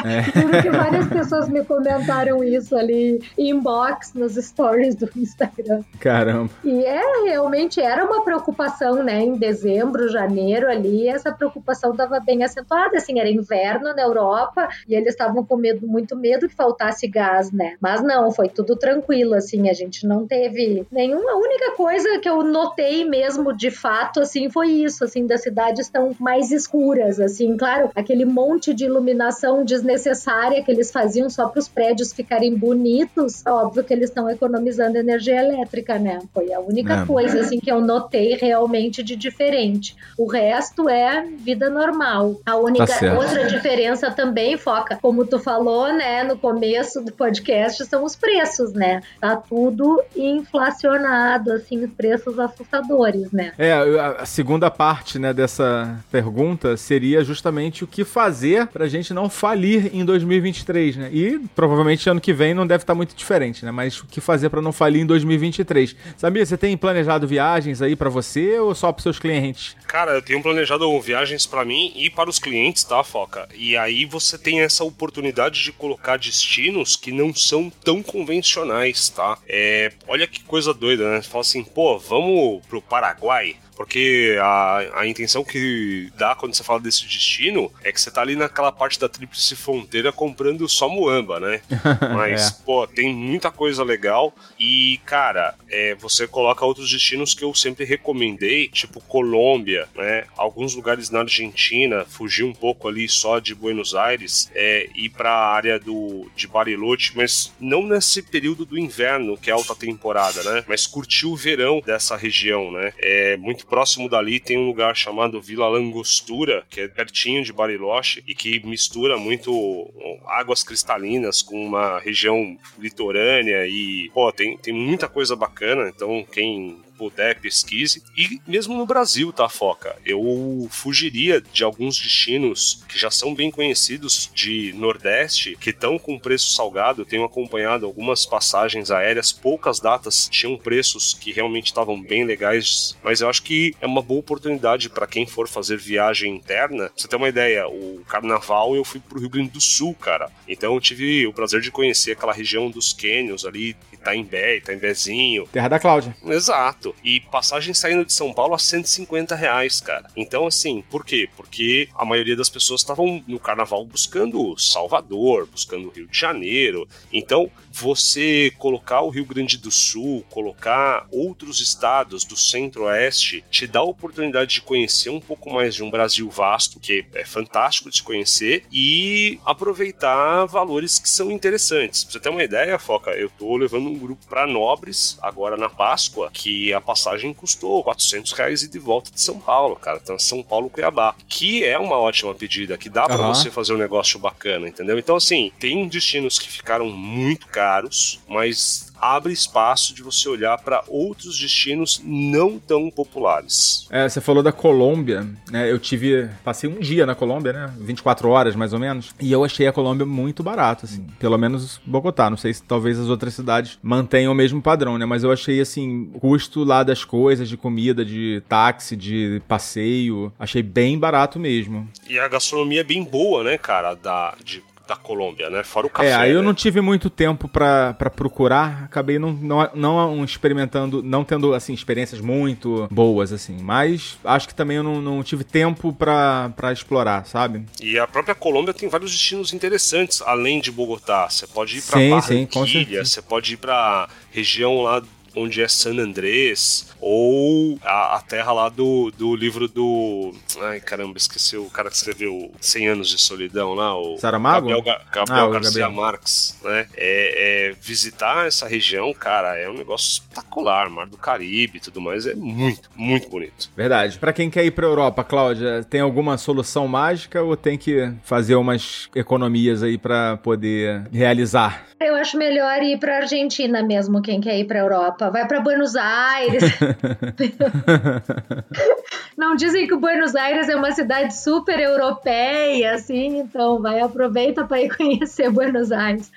Speaker 3: É. que várias pessoas me comentaram isso ali inbox nos stories do Instagram.
Speaker 2: Caramba.
Speaker 3: E é, realmente era uma preocupação, né? Em dezembro, janeiro ali, essa preocupação estava bem acentuada, assim, era inverno na Europa e eles estavam com medo, muito medo que faltasse gás, né? Mas não, foi tudo tranquilo, assim, a gente não teve nenhuma. A única coisa que eu notei mesmo, de fato, assim, foi isso, assim, das cidades estão mais escuras, assim, claro, aquele monte de iluminação desnecessária que eles faziam só para os prédios ficarem bonitos, óbvio que eles estão economizando energia elétrica, né? Foi a única é. coisa assim que eu notei realmente de diferente. O resto é vida normal. A única tá outra diferença também foca, como tu falou, né, no começo do podcast, são os preços, né? Tá tudo inflacionado, assim, preços assustadores, né?
Speaker 2: É, a segunda parte, né, dessa pergunta seria justamente o que fazer pra gente não falir em 2023, né? E provavelmente ano que vem não deve estar muito diferente, né? Mas o que fazer para não falir em 2023? Sabia, você tem planejado viagens aí para você ou só para seus clientes?
Speaker 4: Cara, eu tenho planejado viagens para mim e para os clientes, tá, Foca? E aí você tem essa oportunidade de colocar destinos que não são tão convencionais, tá? É, olha que coisa doida, né? Você fala assim, pô, vamos pro Paraguai? Porque a, a intenção que dá quando você fala desse destino é que você tá ali naquela parte da tríplice fronteira comprando só muamba, né? Mas, é. pô, tem muita coisa legal e, cara, é, você coloca outros destinos que eu sempre recomendei, tipo Colômbia, né? Alguns lugares na Argentina, fugir um pouco ali só de Buenos Aires, é, ir pra área do, de Bariloche, mas não nesse período do inverno, que é alta temporada, né? Mas curtir o verão dessa região, né? É muito próximo dali tem um lugar chamado Vila Langostura, que é pertinho de Bariloche e que mistura muito águas cristalinas com uma região litorânea e, pô, tem, tem muita coisa bacana. Então, quem puder, pesquise. E mesmo no Brasil, tá, Foca? Eu fugiria de alguns destinos que já são bem conhecidos de Nordeste, que estão com preço salgado. Eu tenho acompanhado algumas passagens aéreas, poucas datas tinham preços que realmente estavam bem legais, mas eu acho que é uma boa oportunidade para quem for fazer viagem interna. Pra você ter uma ideia, o carnaval eu fui pro Rio Grande do Sul, cara. Então eu tive o prazer de conhecer aquela região dos cânions ali, Itaimbé, Itaimbezinho.
Speaker 2: Terra da Cláudia.
Speaker 4: Exato. E passagem saindo de São Paulo a 150 reais, cara. Então, assim, por quê? Porque a maioria das pessoas estavam no carnaval buscando Salvador, buscando Rio de Janeiro. Então, você colocar o Rio Grande do Sul, colocar outros estados do centro-oeste, te dá a oportunidade de conhecer um pouco mais de um Brasil vasto, que é fantástico de se conhecer, e aproveitar valores que são interessantes. Pra você ter uma ideia, Foca, eu tô levando um grupo para Nobres, agora na Páscoa, que a passagem custou 400 reais e de volta de São Paulo, cara. Então, São Paulo-Cuiabá, que é uma ótima pedida, que dá para uhum. você fazer um negócio bacana, entendeu? Então, assim, tem destinos que ficaram muito caros, mas abre espaço de você olhar para outros destinos não tão populares.
Speaker 2: É, você falou da Colômbia, né? Eu tive, passei um dia na Colômbia, né? 24 horas mais ou menos, e eu achei a Colômbia muito barata, assim. Pelo menos Bogotá, não sei se talvez as outras cidades mantenham o mesmo padrão, né? Mas eu achei assim, o custo lá das coisas, de comida, de táxi, de passeio, achei bem barato mesmo.
Speaker 4: E a gastronomia é bem boa, né, cara, da de da Colômbia, né? Fora o café.
Speaker 2: É, aí eu
Speaker 4: né?
Speaker 2: não tive muito tempo para procurar, acabei não, não, não experimentando, não tendo, assim, experiências muito boas, assim. Mas acho que também eu não, não tive tempo para explorar, sabe?
Speaker 4: E a própria Colômbia tem vários destinos interessantes, além de Bogotá. Você pode ir pra sim, Barranquilha, você pode ir pra região lá onde é San Andrés, ou a, a, terra lá do, do livro do. Ai, caramba, esqueci o cara que escreveu 100 Anos de Solidão lá, o.
Speaker 2: Saramago?
Speaker 4: Gabriel, Gabriel ah, Garcia Gabriel. Marques, né? É, é, visitar essa região, cara, é um negócio espetacular. Mar do Caribe e tudo mais, é muito, muito bonito.
Speaker 2: Verdade. Para quem quer ir pra Europa, Cláudia, tem alguma solução mágica ou tem que fazer umas economias aí para poder realizar?
Speaker 3: Eu acho melhor ir pra Argentina mesmo, quem quer ir pra Europa. Vai para Buenos Aires. Não dizem que Buenos Aires é uma cidade super europeia, assim, então vai, aproveita para ir conhecer Buenos Aires.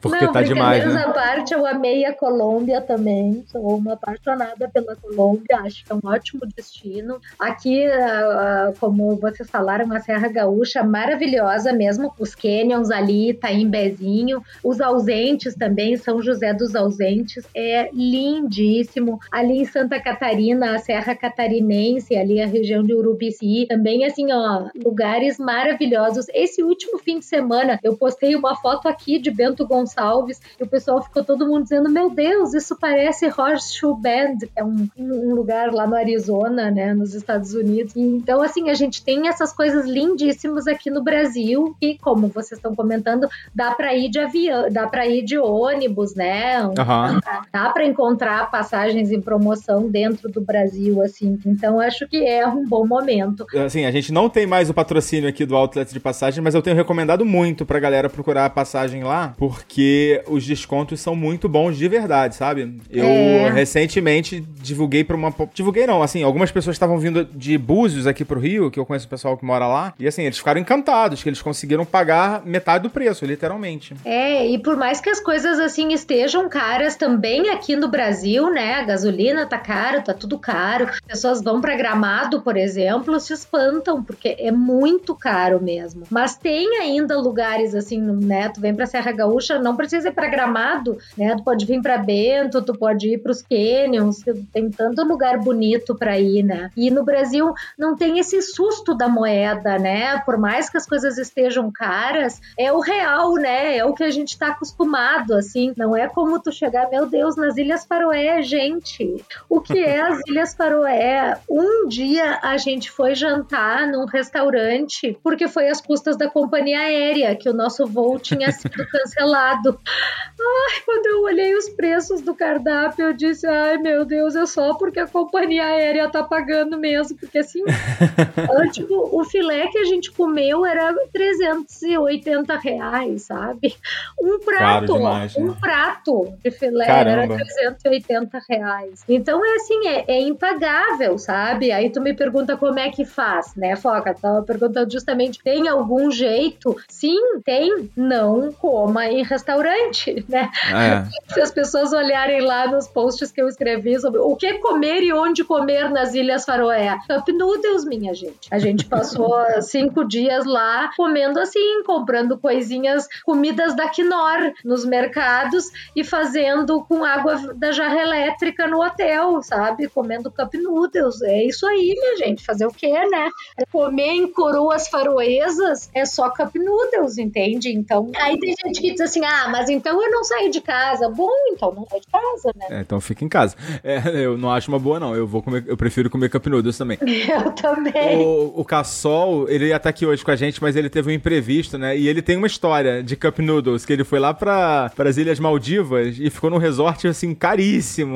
Speaker 2: Porque Não, tá demais, né?
Speaker 3: à parte, eu amei a Colômbia também, sou uma apaixonada pela Colômbia, acho que é um ótimo destino. Aqui, uh, como vocês falaram, a Serra Gaúcha, maravilhosa mesmo, os canyons ali, Itaimbezinho, os ausentes também, São José dos Ausentes, é lindíssimo. Ali em Santa Catarina, a Serra Catarinense, ali a região de Urubici, também assim, ó, lugares maravilhosos. Esse último fim de semana, eu postei uma foto aqui de Bento Gonçalves e o pessoal ficou todo mundo dizendo: Meu Deus, isso parece Horseshoe Bend, é um, um lugar lá no Arizona, né, nos Estados Unidos. E, então, assim, a gente tem essas coisas lindíssimas aqui no Brasil e, como vocês estão comentando, dá para ir de avião, dá para ir de ônibus, né? Uhum. Dá para encontrar passagens em promoção dentro do Brasil, assim. Então, acho que é um bom momento.
Speaker 2: Assim, a gente não tem mais o patrocínio aqui do Outlet de passagem, mas eu tenho recomendado muito pra galera procurar a passagem lá, porque os descontos são muito bons de verdade, sabe? Eu é. recentemente divulguei pra uma. Divulguei não, assim, algumas pessoas estavam vindo de Búzios aqui pro Rio, que eu conheço o pessoal que mora lá, e assim, eles ficaram encantados, que eles conseguiram pagar metade do preço, literalmente.
Speaker 3: É, e por mais que as coisas assim estejam caras também aqui no Brasil, né? A gasolina tá caro, tá tudo caro, as pessoas vão pra Gramado por exemplo, se espantam, porque é muito caro mesmo. Mas tem ainda lugares assim, né? Tu vem pra Serra Gaúcha, não precisa ir pra Gramado, né? Tu pode vir pra Bento, tu pode ir pros Canyons, tem tanto lugar bonito pra ir, né? E no Brasil não tem esse susto da moeda, né? Por mais que as coisas estejam caras, é o real, né? É o que a gente tá acostumado, assim. Não é como tu chegar, meu Deus, nas Ilhas Faroé, gente. O que é as Ilhas Faroé? Um dia a gente foi jantar num restaurante porque foi às custas da companhia aérea que o nosso voo tinha sido cancelado. Ai, quando eu olhei os preços do cardápio, eu disse: ai meu Deus, é só porque a companhia aérea tá pagando mesmo. Porque assim, tipo, o filé que a gente comeu era 380 reais, sabe? Um prato, demais, né? um prato de filé Caramba. era 380 reais. Então é assim, é, é, impagável, sabe? Aí tu me pergunta como é que faz, né, Foca? Tava perguntando justamente, tem algum jeito? Sim, tem. Não coma em restaurante, né? É. Se as pessoas olharem lá nos posts que eu escrevi sobre o que comer e onde comer nas Ilhas Faroé. Cup Noodles, minha gente. A gente passou cinco dias lá comendo assim, comprando coisinhas, comidas da Knorr nos mercados e fazendo com água da jarra elétrica no hotel, sabe? Comendo cup noodles. É isso aí, minha gente. Fazer o quê, né? Comer em coroas faroesas é só cup noodles, entende? Então, aí tem gente que diz assim: ah, mas então eu não saio de casa. Bom, então não sai de casa, né?
Speaker 2: É, então fica em casa. É, eu não acho uma boa, não. Eu vou comer, eu prefiro comer cup noodles também.
Speaker 3: Eu também.
Speaker 2: O, o Cassol, ele ia estar aqui hoje com a gente, mas ele teve um imprevisto, né? E ele tem uma história de cup noodles, que ele foi lá para as Ilhas Maldivas e ficou num resort, assim, caríssimo,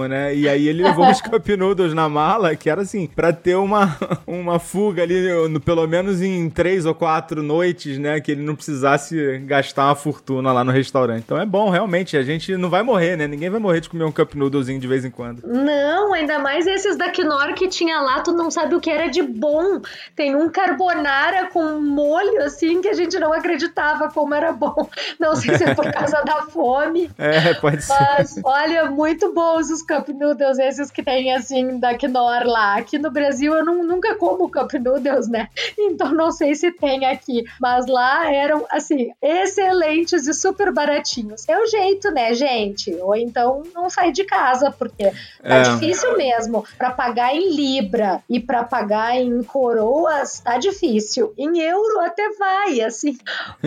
Speaker 2: né? E aí ele levou uns cup noodles na mala, que era assim, para ter uma, uma fuga ali, no, pelo menos em três ou quatro noites, né? Que ele não precisasse gastar uma fortuna lá no restaurante. Então é bom, realmente, a gente não vai morrer, né? Ninguém vai morrer de comer um cup noodlezinho de vez em quando.
Speaker 3: Não, ainda mais esses da Knorr que tinha lá, tu não sabe o que era de bom. Tem um carbonara com molho, assim, que a gente não acreditava como era bom. Não sei se é por causa da fome.
Speaker 2: É, pode ser. Mas,
Speaker 3: olha, muito bons os cup noodles, esses que tem, assim, da Knorr lá. Aqui no Brasil eu não, nunca como cup noodles, né? Então não sei se tem aqui. Mas lá eram, assim, excelentes e super baratinhos. É o jeito, né, gente? Ou então não sai de casa, porque tá é. difícil mesmo. Para pagar em libra e para pagar em coroas, tá difícil. Em euro até vai, assim.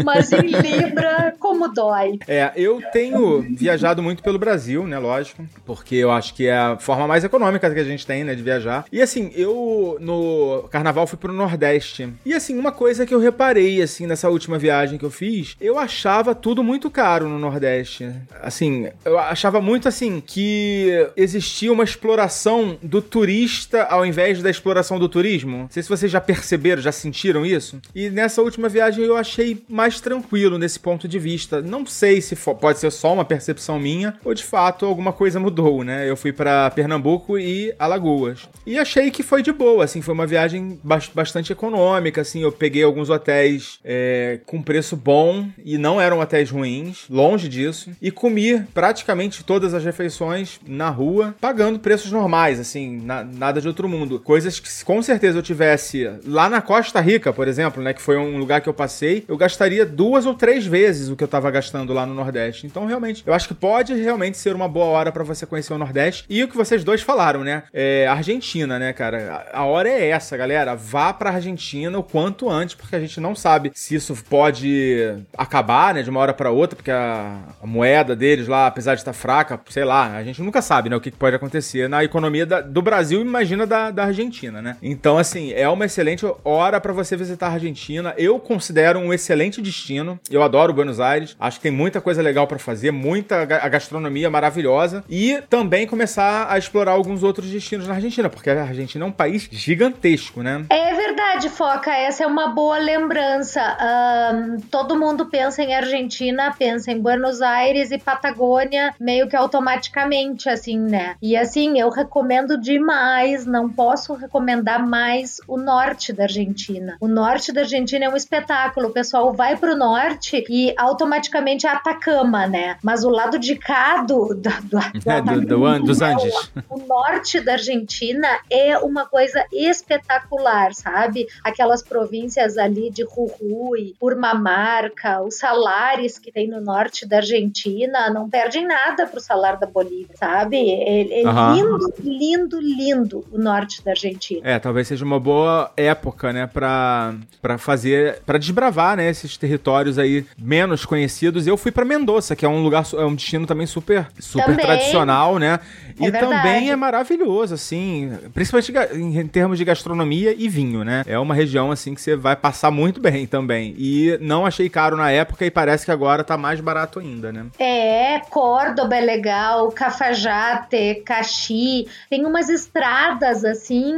Speaker 3: Mas em libra, como dói.
Speaker 2: É, eu tenho viajado muito pelo Brasil, né, lógico, porque eu acho que é a forma mais econômica que a gente tem, né, de viajar. E assim, eu no carnaval fui pro Nordeste. E assim, uma coisa que eu reparei assim nessa última viagem que eu fiz, eu achava tudo muito caro no Nordeste. Assim, eu achava muito assim que existia uma exploração do turista ao invés da exploração do turismo. Não sei se vocês já perceberam, já sentiram isso. E nessa última viagem eu achei mais tranquilo nesse ponto de vista. Não sei se pode ser só uma percepção minha ou de fato alguma coisa mudou, né? Eu fui para Pernambuco e Alagoas. E achei que foi de boa, assim, foi uma viagem bastante econômica, assim. Eu peguei alguns hotéis é, com preço bom e não eram hotéis ruins, longe disso. E comi praticamente todas as refeições na rua, pagando preços normais, assim, na, nada de outro mundo. Coisas que com certeza eu tivesse lá na Costa Rica, por exemplo, né, que foi um lugar que eu passei, eu gastaria duas ou três vezes o que eu tava gastando lá no Nordeste. Então, realmente, eu acho que pode realmente ser uma boa hora para você conhecer o Nordeste. E o que vocês dois falaram, né? É Argentina, né, cara? A hora é essa, galera. Vá pra Argentina o quanto antes, porque a gente não sabe se isso pode acabar, né, de uma hora para outra, porque a, a, moeda deles lá, apesar de estar fraca, sei lá, a gente nunca sabe, né, o que pode acontecer na economia da, do Brasil, imagina da, da Argentina, né? Então, assim, é uma excelente hora para você visitar a Argentina. Eu considero um excelente destino. Eu adoro Buenos Aires. Acho que tem muita coisa legal para fazer, muita gastronomia maravilhosa e também começar a explorar alguns outros destinos na Argentina, porque a Argentina é um país gigantesco, né?
Speaker 3: É verdade verdade, Foca, essa é uma boa lembrança. Um, todo mundo pensa em Argentina, pensa em Buenos Aires e Patagônia, meio que automaticamente, assim, né? E assim, eu recomendo demais, não posso recomendar mais o norte da Argentina. O norte da Argentina é um espetáculo. O pessoal vai pro norte e automaticamente é Atacama, né? Mas o lado de cá do, do, do,
Speaker 2: é, do, do dos Andes.
Speaker 3: O norte da Argentina é uma coisa espetacular, sabe? Aquelas províncias ali de Jujuy, Purmamarca, os salares que tem no norte da Argentina não perdem nada pro salário da Bolívia, sabe? É, é uhum. lindo, lindo, lindo o norte da Argentina.
Speaker 2: É, talvez seja uma boa época, né, pra, pra fazer, pra desbravar, né, esses territórios aí menos conhecidos. Eu fui para Mendoza, que é um lugar, é um destino também super, super também. tradicional, né? É e verdade. também é maravilhoso, assim, principalmente em termos de gastronomia e vinho, né? É uma região, assim, que você vai passar muito bem também. E não achei caro na época e parece que agora tá mais barato ainda, né?
Speaker 3: É, Córdoba é legal, Cafajate, Caxi, tem umas estradas, assim,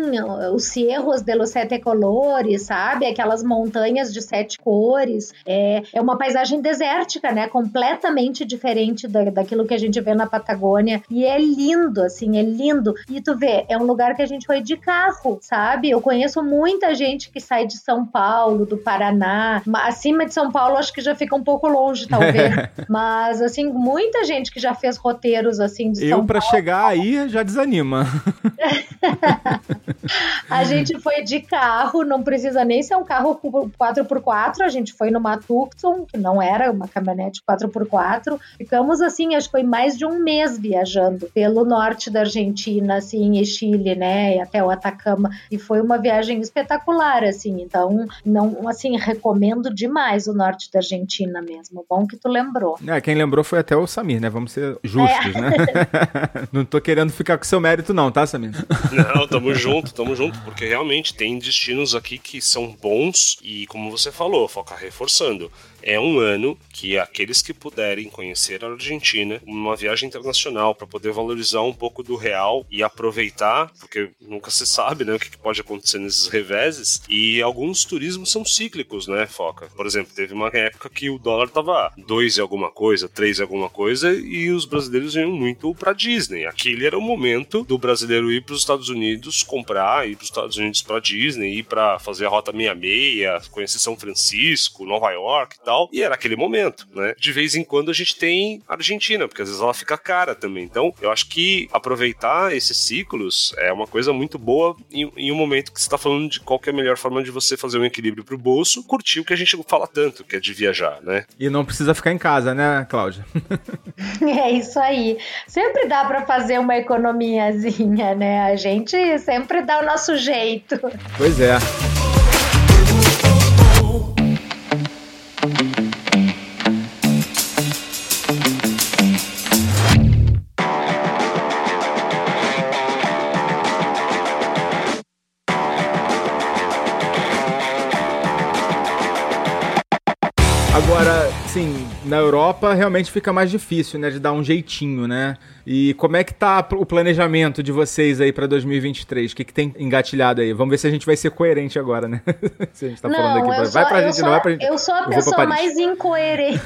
Speaker 3: os Cerros de los Sete Colores, sabe? Aquelas montanhas de sete cores. É, é uma paisagem desértica, né? Completamente diferente da, daquilo que a gente vê na Patagônia. E é lindo assim, é lindo. E tu vê, é um lugar que a gente foi de carro, sabe? Eu conheço muita gente que sai de São Paulo, do Paraná. Acima de São Paulo, acho que já fica um pouco longe, talvez. Mas, assim, muita gente que já fez roteiros, assim, de
Speaker 2: Eu,
Speaker 3: São
Speaker 2: pra chegar aí, já desanima.
Speaker 3: a gente foi de carro, não precisa nem ser um carro 4x4, a gente foi numa Tucson, que não era uma caminhonete 4x4. Ficamos, assim, acho que foi mais de um mês viajando pelo norte da Argentina, assim, e Chile, né, e até o Atacama, e foi uma viagem espetacular, assim, então, não, assim, recomendo demais o norte da Argentina mesmo, bom que tu lembrou.
Speaker 2: É, quem lembrou foi até o Samir, né, vamos ser justos, é. né? não tô querendo ficar com seu mérito não, tá, Samir?
Speaker 4: Não, tamo junto, tamo junto, porque realmente tem destinos aqui que são bons e, como você falou, foca reforçando, é um ano que aqueles que puderem conhecer a Argentina, uma viagem internacional para poder valorizar um pouco do real e aproveitar, porque nunca se sabe, né, o que pode acontecer nesses reveses. E alguns turismos são cíclicos, né, Foca? Por exemplo, teve uma época que o dólar tava dois e alguma coisa, três e alguma coisa, e os brasileiros iam muito para Disney. Aquele era o momento do brasileiro ir para os Estados Unidos comprar, ir para os Estados Unidos para Disney, ir para fazer a rota 66, conhecer São Francisco, Nova York e tal tal, e era aquele momento, né? De vez em quando a gente tem Argentina, porque às vezes ela fica cara também. Então, eu acho que aproveitar esses ciclos é uma coisa muito boa em, em um momento que você está falando de qual é a melhor forma de você fazer um equilíbrio pro bolso, curtir o que a gente fala tanto, que é de viajar, né?
Speaker 2: E não precisa ficar em casa, né, Cláudia?
Speaker 3: é isso aí. Sempre dá para fazer uma economiazinha, né? A gente sempre dá o nosso jeito.
Speaker 2: Pois é. Agora, sim, na Europa realmente fica mais difícil, né, de dar um jeitinho, né? E como é que tá o planejamento de vocês aí para 2023? O que, que tem engatilhado aí? Vamos ver se a gente vai ser coerente agora, né?
Speaker 3: se a gente tá não, falando aqui. Sou, vai pra gente, sou, não vai pra gente. Eu sou a eu pessoa mais incoerente.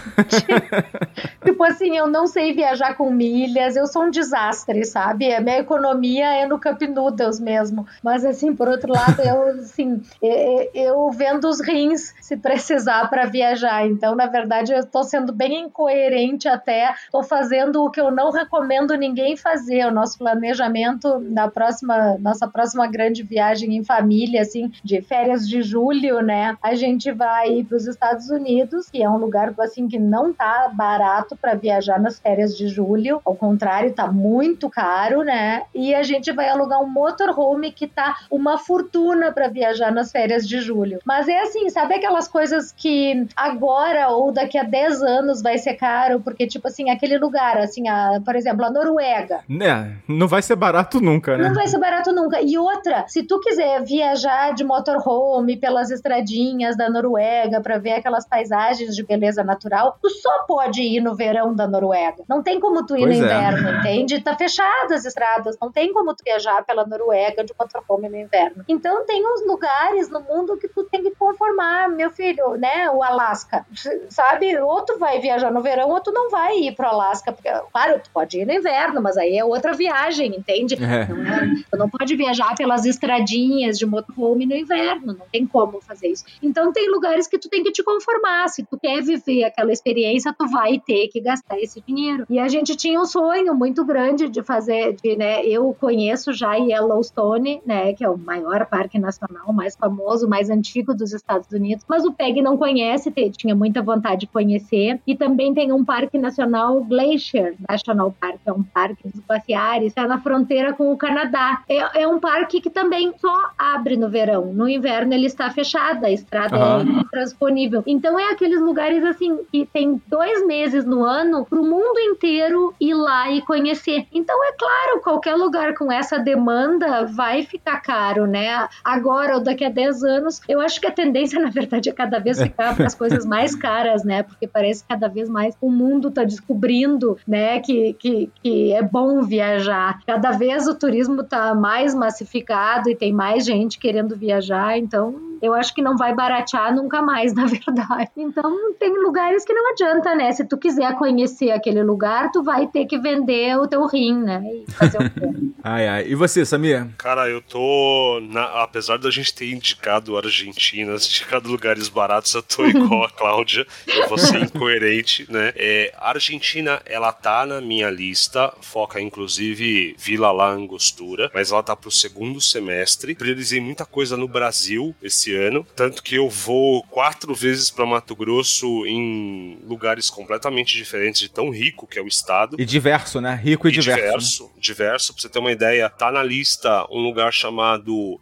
Speaker 3: tipo assim, eu não sei viajar com milhas, eu sou um desastre, sabe? A minha economia é no Cup Noodles mesmo. Mas assim, por outro lado, eu, assim, eu, eu vendo os rins se precisar para viajar. Então, na verdade, eu tô sendo bem incoerente até. Tô fazendo o que eu não recomendo recomendo ninguém fazer o nosso planejamento da próxima, nossa próxima grande viagem em família, assim, de férias de julho, né? A gente vai para os Estados Unidos, que é um lugar assim que não tá barato para viajar nas férias de julho, ao contrário, tá muito caro, né? E a gente vai alugar um motorhome que tá uma fortuna para viajar nas férias de julho. Mas é assim, sabe aquelas coisas que agora agora ou daqui a 10 anos vai ser caro, porque, tipo assim, aquele lugar, assim, a, por exemplo, a Noruega.
Speaker 2: Né, não vai ser barato nunca, né?
Speaker 3: Não vai ser barato nunca. E outra, se tu quiser viajar de motorhome pelas estradinhas da Noruega para ver aquelas paisagens de beleza natural, tu só pode ir no verão da Noruega. Não tem como tu ir
Speaker 2: Pois
Speaker 3: no
Speaker 2: é.
Speaker 3: inverno, entende? Tá fechadas as estradas, não tem como tu viajar pela Noruega de motorhome no inverno. Então tem uns lugares no mundo que tu tem que conformar, meu filho, né? O Alasca, sabe? Ou tu vai viajar no verão ou tu não vai ir pro Alasca, porque, claro, tu pode ir no inverno, mas aí é outra viagem, entende?
Speaker 2: É.
Speaker 3: Não é- tu não pode viajar pelas estradinhas de motorhome no inverno, não tem como fazer isso. Então tem lugares que tu tem que te conformar. Se tu quer viver aquela experiência, tu vai ter que gastar esse dinheiro. E a gente tinha um sonho muito grande de fazer, de, né? Eu conheço já Yellowstone, né? Que é o maior parque nacional, mais famoso, mais antigo dos Estados Unidos. Mas o Peg não conhece, tinha muita vontade de conhecer. E também tem um parque nacional Glacier National Park, é um parque dos glaciares, está na fronteira com o Canadá. É, é um parque que também só abre no verão. No inverno ele está fechado, a estrada
Speaker 2: Aham.
Speaker 3: é intransponível. Então é aqueles lugares assim que tem dois meses no ano para o mundo inteiro ir lá e conhecer. Então é claro, qualquer lugar com essa demanda vai ficar caro, né? Agora ou daqui a 10 anos, eu acho que a tendência, na verdade, é cada vez ficar as coisas mais caras, né? Porque parece que cada vez mais o mundo está descobrindo, né, que, que, que é bom viajar. Cada vez o turismo está mais massificado e tem mais gente querendo viajar, então eu acho que não vai baratear nunca mais, na verdade. Então, tem lugares que não adianta, né? Se tu quiser conhecer aquele lugar, tu vai ter que vender o teu rim, né? E fazer o quê?
Speaker 2: Ai, ai. E você, Samir?
Speaker 4: Cara, eu tô. na- apesar da gente ter indicado Argentina, indicado lugares baratos, eu tô igual a Cláudia. Eu vou ser incoerente, né? É, a Argentina, ela tá na minha lista, foca inclusive Vila La Angostura, mas ela tá pro segundo semestre. Priorizei muita coisa no Brasil esse ano, tanto que eu vou quatro vezes pra Mato Grosso em lugares completamente diferentes de tão rico que é o estado.
Speaker 2: E diverso, né? Rico e,
Speaker 4: E
Speaker 2: diverso.
Speaker 4: diverso, diverso. Pra você ter uma ideia, tá na lista um lugar chamado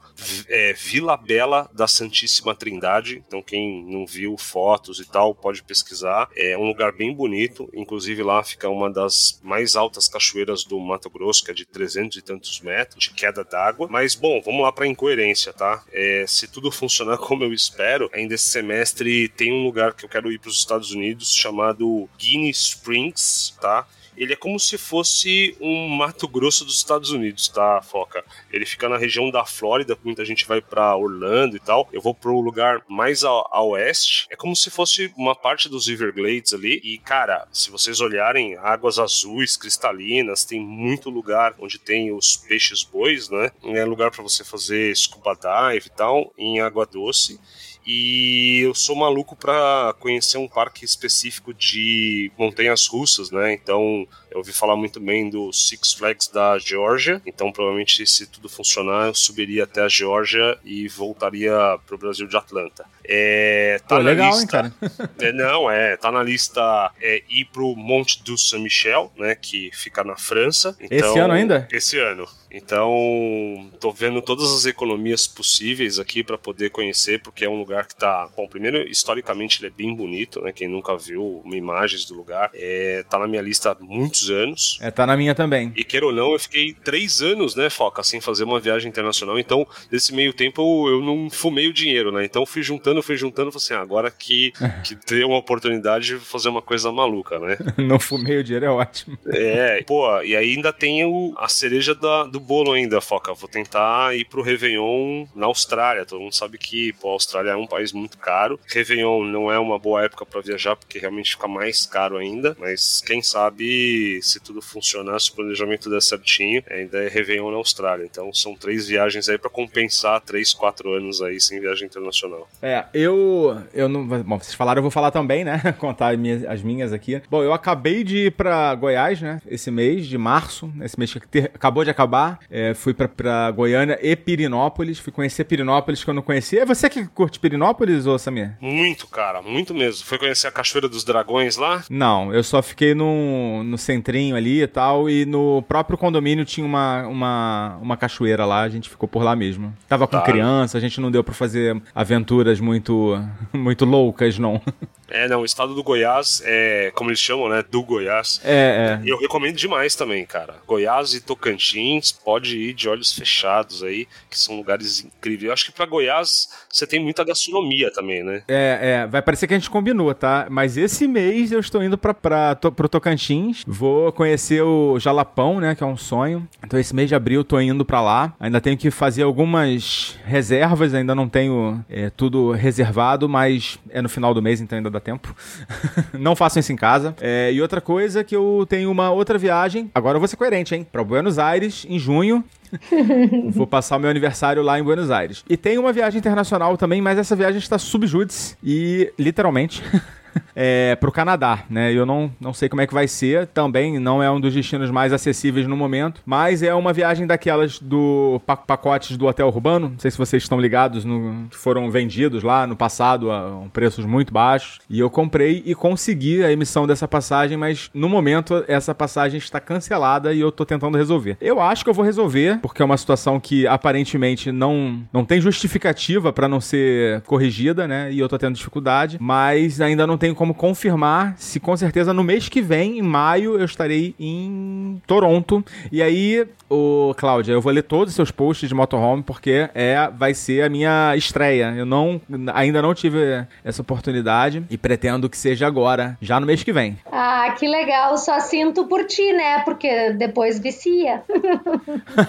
Speaker 4: é, Vila Bela da Santíssima Trindade. Então, quem não viu fotos e tal, pode pesquisar. É um lugar bem bonito. Inclusive, lá fica uma das mais altas cachoeiras do Mato Grosso, que é de 300 e tantos metros de queda d'água. Mas, bom, vamos lá pra incoerência, tá? É, se tudo funcionar como eu espero, ainda esse semestre tem um lugar que eu quero ir para os Estados Unidos chamado Guinea Springs, tá? Ele é como se fosse um Mato Grosso dos Estados Unidos, tá, Foca? Ele fica na região da Flórida, muita gente vai pra Orlando e tal. Eu vou pro lugar mais a, a oeste. É como se fosse uma parte dos Everglades ali. E, cara, se vocês olharem, águas azuis, cristalinas, tem muito lugar onde tem os peixes bois, né? É lugar para você fazer scuba dive e tal, em água doce. E eu sou maluco pra conhecer um parque específico de montanhas russas, né? Então, eu ouvi falar muito bem do Six Flags da Geórgia. Então, provavelmente, se tudo funcionar, eu subiria até a Geórgia e voltaria pro Brasil de Atlanta. É, tá
Speaker 2: Pô,
Speaker 4: na
Speaker 2: legal, hein,
Speaker 4: lista,
Speaker 2: cara?
Speaker 4: é, não, é, tá na lista é, ir pro Monte du Saint-Michel, né, que fica na França. Então,
Speaker 2: Esse ano ainda?
Speaker 4: Esse ano. Então, tô vendo todas as economias possíveis aqui para poder conhecer, porque é um lugar que tá, bom, primeiro, historicamente ele é bem bonito, né, quem nunca viu imagens do lugar, é, tá na minha lista há muitos anos.
Speaker 2: É, tá na minha também.
Speaker 4: E queira ou não, eu fiquei três anos, né, Foca, sem fazer uma viagem internacional. Então, nesse meio tempo, eu, não fumei o dinheiro, né? Então, fui juntando, fui juntando, falei assim, ah, agora que, que tem uma oportunidade de fazer uma coisa maluca, né?
Speaker 2: Não fumei o dinheiro, é ótimo.
Speaker 4: É, pô, e aí ainda tem o, a cereja da- do bolo ainda, Foca. Vou tentar ir pro Réveillon na Austrália. Todo mundo sabe que, pô, a Austrália é um país muito caro. Réveillon não é uma boa época para viajar, porque realmente fica mais caro ainda. Mas quem sabe, se tudo funcionar, se o planejamento der certinho, ainda é Réveillon na Austrália. Então são três viagens aí para compensar três, quatro anos aí sem viagem internacional.
Speaker 2: É, eu. Eu não. Bom, vocês falaram, eu vou falar também, né? Contar as minhas, as minhas aqui. Bom, eu acabei de ir pra Goiás, né? Esse mês de março. Esse mês que ter- acabou de acabar. É, fui pra, pra Goiânia e Pirinópolis. Fui conhecer Pirinópolis que eu não conhecia. É você que curte Pirinópolis, ô Samir?
Speaker 4: Muito, cara, muito mesmo. Foi conhecer a Cachoeira dos Dragões lá?
Speaker 2: Não, eu só fiquei no, no centrinho ali e tal, e no próprio condomínio tinha uma, uma, uma cachoeira lá, a gente ficou por lá mesmo. Tava com
Speaker 4: Tá.
Speaker 2: criança, a gente não deu pra fazer aventuras muito muito loucas, não.
Speaker 4: É, não, o estado do Goiás é, como eles chamam, né, do Goiás.
Speaker 2: É, é.
Speaker 4: Eu recomendo demais também, cara. Goiás e Tocantins, pode ir de olhos fechados aí, que são lugares incríveis. Eu acho que pra Goiás você tem muita gastronomia também, né?
Speaker 2: É, é, vai parecer que a gente combinou, tá? Mas esse mês eu estou indo pra, pra, to, pro Tocantins, vou conhecer o Jalapão, né, que é um sonho. Então esse mês de abril eu tô indo pra lá. Ainda tenho que fazer algumas reservas, ainda não tenho é, tudo reservado, mas é no final do mês, então ainda dá tempo. não façam isso em casa. É, e outra coisa que eu tenho uma outra viagem, agora eu vou ser coerente, hein? Pra Buenos Aires, em junho. Vou passar o meu aniversário lá em Buenos Aires. E tem uma viagem internacional também, mas essa viagem está subjúdice e literalmente é, pro Canadá, né? Eu não, não sei como é que vai ser, também não é um dos destinos mais acessíveis no momento, mas é uma viagem daquelas do pacotes do hotel urbano, não sei se vocês estão ligados no que foram vendidos lá no passado a preços muito baixos, e eu comprei e consegui a emissão dessa passagem, mas no momento essa passagem está cancelada e eu tô tentando resolver. Eu acho que eu vou resolver, porque é uma situação que aparentemente não não tem justificativa para não ser corrigida, né? E eu tô tendo dificuldade, mas ainda não tem tenho como confirmar se com certeza no mês que vem, em maio, eu estarei em Toronto. E aí, o Cláudia, eu vou ler todos os seus posts de motorhome porque é vai ser a minha estreia. Eu não ainda não tive essa oportunidade e pretendo que seja agora, já no mês que vem.
Speaker 3: Ah, que legal. Só sinto por ti, né? Porque depois vicia.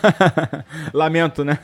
Speaker 2: lamento, né?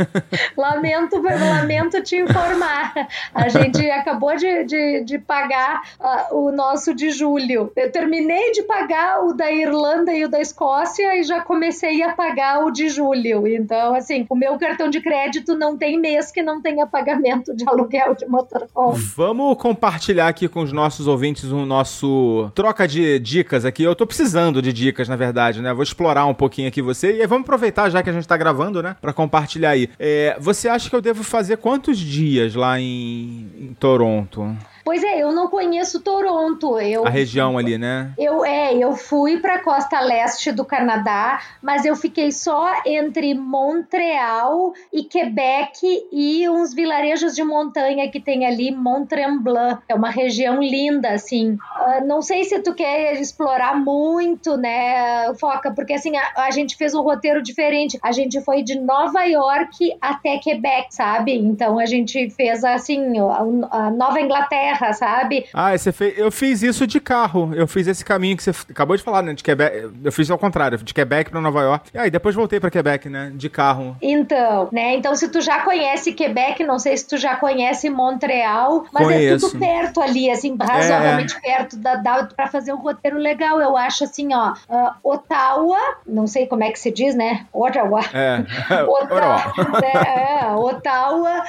Speaker 3: Lamento, lamento te informar. A gente acabou de, de, de pagar uh, o nosso de julho. Eu terminei de pagar o da Irlanda e o da Escócia e já comecei a pagar o de julho. Então, assim, o meu cartão de crédito não tem mês que não tenha pagamento de aluguel de motorhome.
Speaker 2: Vamos compartilhar aqui com os nossos ouvintes o nosso troca de dicas aqui. Eu tô precisando de dicas, na verdade, né? Vou explorar um pouquinho aqui você. E aí vamos aproveitar, já que a gente tá gravando, né? Pra compartilhar aí. É, você acha que eu devo fazer quantos dias lá em, em Toronto?
Speaker 3: Pois é, eu não conheço Toronto. Eu,
Speaker 2: a região ali, né?
Speaker 3: Eu é, eu fui para a costa leste do Canadá, mas eu fiquei só entre Montreal e Quebec e uns vilarejos de montanha que tem ali, Mont Tremblant. É uma região linda, assim. Uh, não sei se tu quer explorar muito, né, Foca, porque assim a, a gente fez um roteiro diferente. A gente foi de Nova York até Quebec, sabe? Então a gente fez assim a, a Nova Inglaterra terra, sabe?
Speaker 2: Ah, você fez, eu fiz isso de carro. Eu fiz esse caminho que você acabou de falar, né? De Quebec. Eu fiz ao contrário, de Quebec para Nova York. E aí depois voltei para Quebec, né? De carro.
Speaker 3: Então, né? Então, se tu já conhece Quebec, não sei se tu já conhece Montreal, mas Conheço. é tudo perto ali, assim, razoavelmente é. perto. da dá para fazer um roteiro legal. Eu acho assim, ó. Uh, Ottawa, não sei como é que se diz, né? Ottawa.
Speaker 2: É.
Speaker 3: Ottawa, é, é, Ottawa,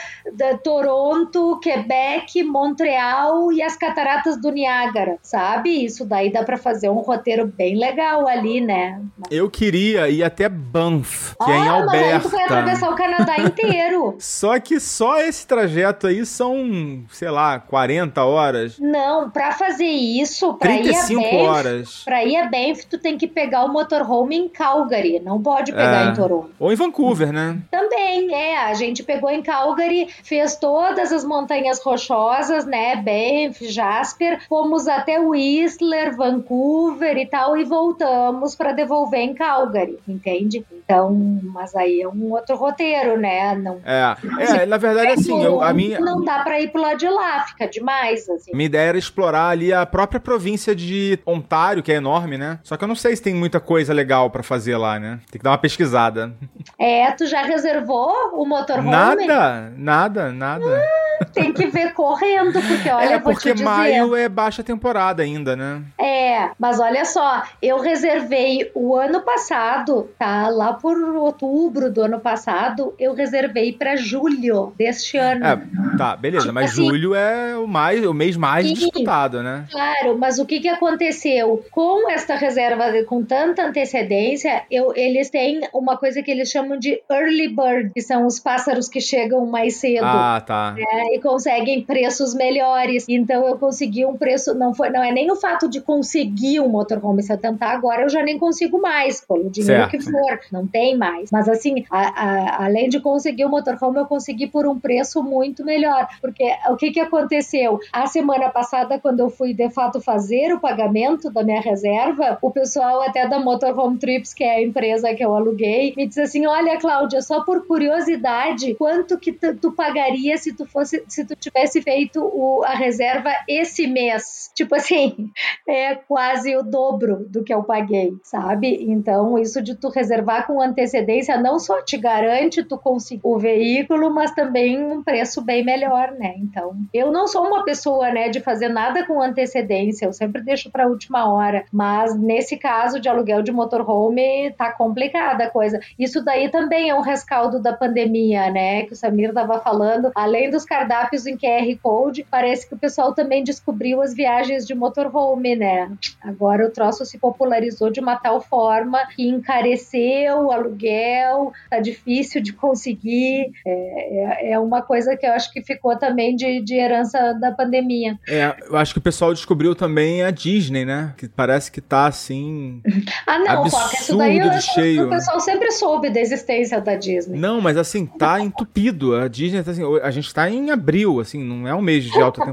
Speaker 3: Toronto, Quebec, Montreal e as cataratas do Niágara, sabe? Isso daí dá para fazer um roteiro bem legal ali, né?
Speaker 2: Eu queria ir até Banff, que ah, é em Alberta. Mas aí tu
Speaker 3: vai atravessar o Canadá inteiro.
Speaker 2: só que só esse trajeto aí são, sei lá, 40 horas.
Speaker 3: Não, para fazer isso, para ir a Banff,
Speaker 2: horas.
Speaker 3: Para ir a Banff, tu tem que pegar o motorhome em Calgary, não pode pegar é. em Toronto.
Speaker 2: Ou em Vancouver, né?
Speaker 3: Também, é. A gente pegou em Calgary, fez todas as montanhas rochosas, né? Banff, Jasper, fomos até Whistler, Vancouver e tal e voltamos para devolver em Calgary, entende? Então, mas aí é um outro roteiro, né? Não.
Speaker 2: É, é na verdade assim, eu, a minha
Speaker 3: não dá para ir pro lado de lá, fica demais assim.
Speaker 2: Minha ideia era explorar ali a própria província de Ontário, que é enorme, né? Só que eu não sei se tem muita coisa legal para fazer lá, né? Tem que dar uma pesquisada.
Speaker 3: É, tu já reservou o motorhome?
Speaker 2: Nada, nada, nada.
Speaker 3: Hum, tem que ver correndo, porque olha,
Speaker 2: é porque maio é baixa temporada ainda, né?
Speaker 3: É, mas olha só, eu reservei o ano passado, tá? Lá por outubro do ano passado, eu reservei para julho deste ano.
Speaker 2: É, tá, beleza, tipo mas assim, julho é o, mais, o mês mais sim, disputado, né?
Speaker 3: Claro, mas o que que aconteceu? Com esta reserva com tanta antecedência, eu, eles têm uma coisa que eles chamam de early bird, que são os pássaros que chegam mais cedo.
Speaker 2: Ah, tá.
Speaker 3: É, e conseguem preços melhores. Então eu consegui um preço, não foi, não é nem o fato de conseguir um motorhome, se eu tentar agora eu já nem consigo mais, pelo dinheiro certo. que for, não tem mais. Mas assim, a, a, além de conseguir o um motorhome, eu consegui por um preço muito melhor, porque o que que aconteceu? A semana passada, quando eu fui de fato fazer o pagamento da minha reserva, o pessoal até da Motorhome Trips, que é a empresa que eu aluguei, me disse assim: "Olha, Cláudia, só por curiosidade, quanto que tu, tu pagaria se tu fosse se tu tivesse feito o, a reserva esse mês?" Tipo assim, é quase o dobro do que eu paguei, sabe? Então, isso de tu reservar com antecedência não só te garante tu conseguir o veículo, mas também um preço bem melhor, né? Então, eu não sou uma pessoa, né, de fazer nada com antecedência, eu sempre deixo para última hora, mas nesse caso de aluguel de motorhome tá complicada a coisa. Isso daí também é um rescaldo da pandemia, né, que o Samir tava falando, além dos cardápios em QR Code, parece que o pessoal também descobriu as viagens de motorhome, né? Agora o troço se popularizou de uma tal forma que encareceu o aluguel, tá difícil de conseguir, é, é, é uma coisa que eu acho que ficou também de, de herança da pandemia.
Speaker 2: É, eu acho que o pessoal descobriu também a Disney, né? Que parece que tá assim.
Speaker 3: ah, não,
Speaker 2: absurdo Foca, isso daí eu, cheio.
Speaker 3: o pessoal sempre soube da existência da Disney.
Speaker 2: Não, mas assim, tá entupido. A Disney, tá assim, a gente tá em abril, assim, não é um mês de alta temporada.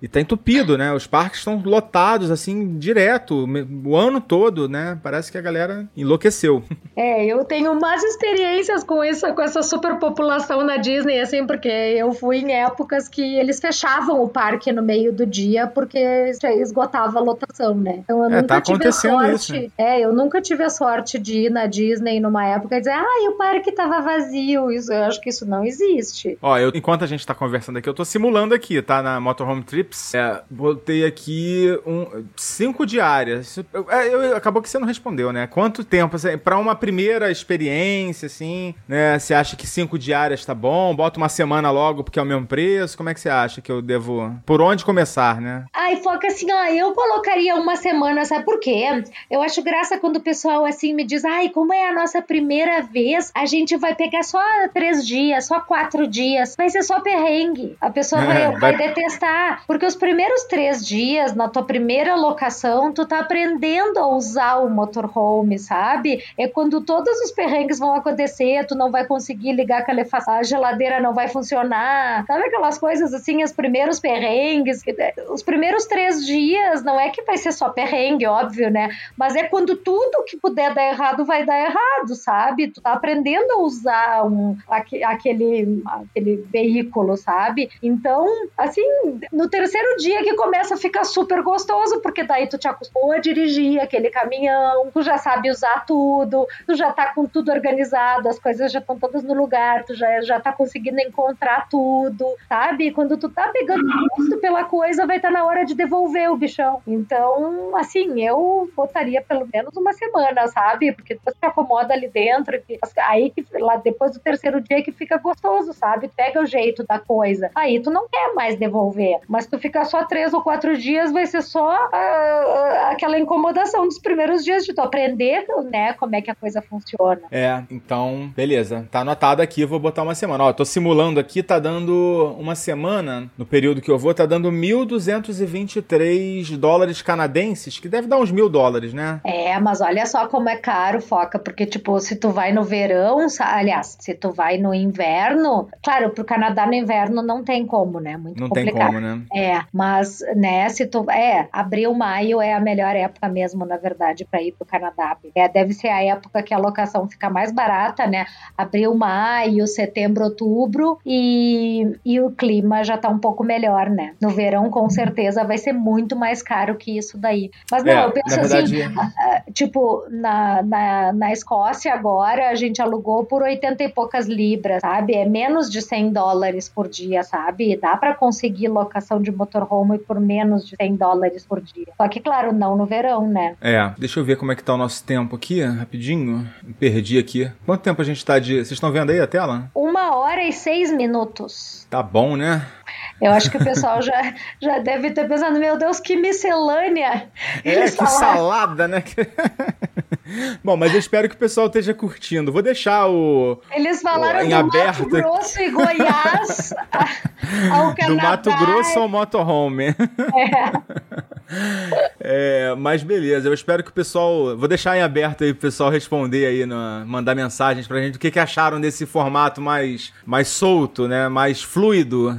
Speaker 2: E tá entupido, né? Os parques estão lotados, assim, direto, o ano todo, né? Parece que a galera enlouqueceu.
Speaker 3: É, eu tenho mais experiências com isso, com essa superpopulação na Disney, assim, porque eu fui em épocas que eles fechavam o parque no meio do dia porque já esgotava a lotação, né?
Speaker 2: Então eu é,
Speaker 3: nunca
Speaker 2: tá tive a sorte. Isso.
Speaker 3: É, eu nunca tive a sorte de ir na Disney numa época e dizer, ah, o parque tava vazio. Isso, eu acho que isso não existe.
Speaker 2: Ó, eu, enquanto a gente tá conversando aqui, eu tô simulando aqui, tá? Na Motorhome Trips. É, botei aqui um, cinco diárias. É, eu, acabou que você não respondeu, né? Quanto tempo, assim, pra uma primeira experiência, assim, né? Você acha que cinco diárias tá bom? Bota uma semana logo porque é o mesmo preço? Como é que você acha que eu devo... Por onde começar, né?
Speaker 3: Ai, foca assim, ó, eu colocaria uma semana, sabe por quê? Eu acho graça quando o pessoal, assim, me diz, ai, como é a nossa primeira vez, a gente vai pegar só três dias, só quatro dias, vai ser só perrengue. A pessoa vai, é, vai... vai detestar, porque os primeiros três dias, na tua primeira locação, tu tá aprendendo a usar o motorhome, sabe? É quando todos os perrengues vão acontecer, tu não vai conseguir ligar a calefação, a geladeira não vai funcionar, sabe aquelas coisas assim, os primeiros perrengues, os primeiros três dias, não é que vai ser só perrengue, óbvio, né? Mas é quando tudo que puder dar errado vai dar errado, sabe? Tu tá aprendendo a usar um, aquele, aquele veículo, sabe? Então, assim, no terceiro dia que começa a ficar super gostoso, porque daí tu te acostumou a dirigir aquele caminhão, tu já sabe usar tudo, tu já tá com tudo organizado, as coisas já estão todas no lugar, tu já, já tá conseguindo encontrar tudo, sabe? Quando tu tá pegando gosto pela coisa, vai estar tá na hora de devolver o bichão. Então, assim, eu botaria pelo menos uma semana, sabe? Porque depois te acomoda ali dentro, aí que lá depois do terceiro dia que fica gostoso, sabe? Pega o jeito da coisa. Aí tu não quer mais devolver. Mas tu ficar só três ou quatro dias, vai ser só uh, aquela incomodação dos primeiros dias de tu aprender, né, como é que a coisa funciona.
Speaker 2: É, então, beleza. Tá anotado aqui, vou botar uma semana. Ó, tô simulando aqui, tá dando uma semana, no período que eu vou, tá dando 1.223 dólares canadenses, que deve dar uns mil dólares, né?
Speaker 3: É, mas olha só como é caro, Foca, porque, tipo, se tu vai no verão, aliás, se tu vai no inverno, claro, pro Canadá no inverno não tem como, né? Muito
Speaker 2: não
Speaker 3: complicado.
Speaker 2: Tem como, né?
Speaker 3: É, mas, né, se tu. É, abril, maio é a melhor época mesmo, na verdade, para ir pro Canadá. É, deve ser a época que a locação fica mais barata, né? Abril, maio, setembro, outubro e, e o clima já tá um pouco melhor, né? No verão, com certeza, vai ser muito mais caro que isso daí. Mas não, é, eu penso assim, verdade... assim, tipo, na, na, na Escócia agora a gente alugou por 80 e poucas libras, sabe? É menos de 100 dólares por dia, sabe? Dá para conseguir locação de motorhome por menos de 100 dólares por dia. Só que, claro, não no verão, né?
Speaker 2: É, deixa eu ver como é que tá o nosso tempo aqui, rapidinho. Perdi aqui. Quanto tempo a gente tá de. Vocês estão vendo aí a tela?
Speaker 3: Uma hora e seis minutos.
Speaker 2: Tá bom, né?
Speaker 3: Eu acho que o pessoal já, já deve ter pensado, meu Deus, que miscelânea.
Speaker 2: É, que salada, né? Bom, mas eu espero que o pessoal esteja curtindo. Vou deixar o.
Speaker 3: Eles falaram
Speaker 2: em
Speaker 3: do
Speaker 2: aberto.
Speaker 3: Mato Grosso e Goiás ao Canadá.
Speaker 2: Do Mato Grosso ao motorhome. É, mas beleza, eu espero que o pessoal. Vou deixar em aberto aí pro pessoal responder aí, no, mandar mensagens pra gente o que, que acharam desse formato mais, mais solto, né? Mais fluido.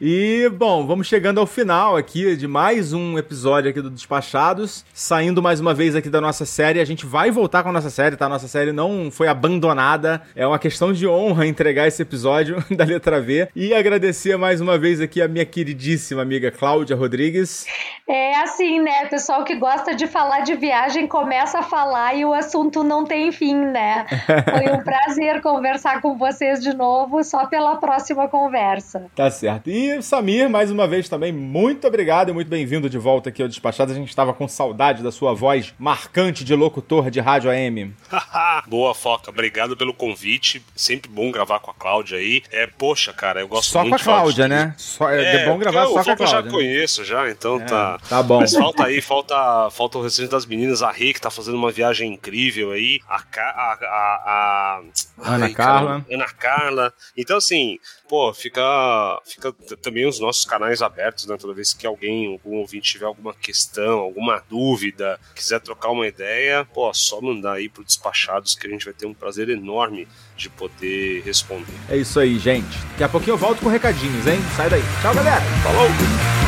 Speaker 2: E, bom, vamos chegando ao final aqui de mais um episódio aqui do Despachados. Saindo mais uma vez aqui da nossa série. A gente vai voltar com a nossa série, tá? A nossa série não foi abandonada. É uma questão de honra entregar esse episódio da letra V. E agradecer mais uma vez aqui a minha queridíssima amiga Cláudia Rodrigues.
Speaker 3: É assim, né? O pessoal que gosta de falar de viagem começa a falar e o assunto não tem fim, né? Foi um prazer conversar com vocês de novo, só pela próxima conversa.
Speaker 2: Tá certo. E Samir, mais uma vez também, muito obrigado e muito bem-vindo de volta aqui ao Despachado. A gente estava com saudade da sua voz marcante de locutor de rádio AM.
Speaker 4: Boa, Foca. Obrigado pelo convite. Sempre bom gravar com a Cláudia aí. É, poxa, cara, eu gosto
Speaker 2: Só
Speaker 4: muito
Speaker 2: com a Cláudia,
Speaker 4: de-
Speaker 2: né? Só, é, é bom gravar
Speaker 4: eu,
Speaker 2: só
Speaker 4: o
Speaker 2: com a
Speaker 4: Foca eu já
Speaker 2: Cláudia. né?
Speaker 4: conheço já, então tá.
Speaker 2: Tá bom.
Speaker 4: Mas falta aí, falta, falta o restante das meninas, a Rê, que tá fazendo uma viagem incrível aí, a, a, a, a-
Speaker 2: Ana
Speaker 4: ai,
Speaker 2: Carla.
Speaker 4: caramba, Ana Carla. Então, assim, pô, fica, fica também os nossos canais abertos, né? Toda vez que alguém, algum ouvinte tiver alguma questão, alguma dúvida, quiser trocar uma ideia, pô, só mandar aí pro Despachados que a gente vai ter um prazer enorme de poder responder.
Speaker 2: É isso aí, gente. Daqui a pouquinho eu volto com recadinhos, hein? Sai daí. Tchau, galera.
Speaker 4: Falou!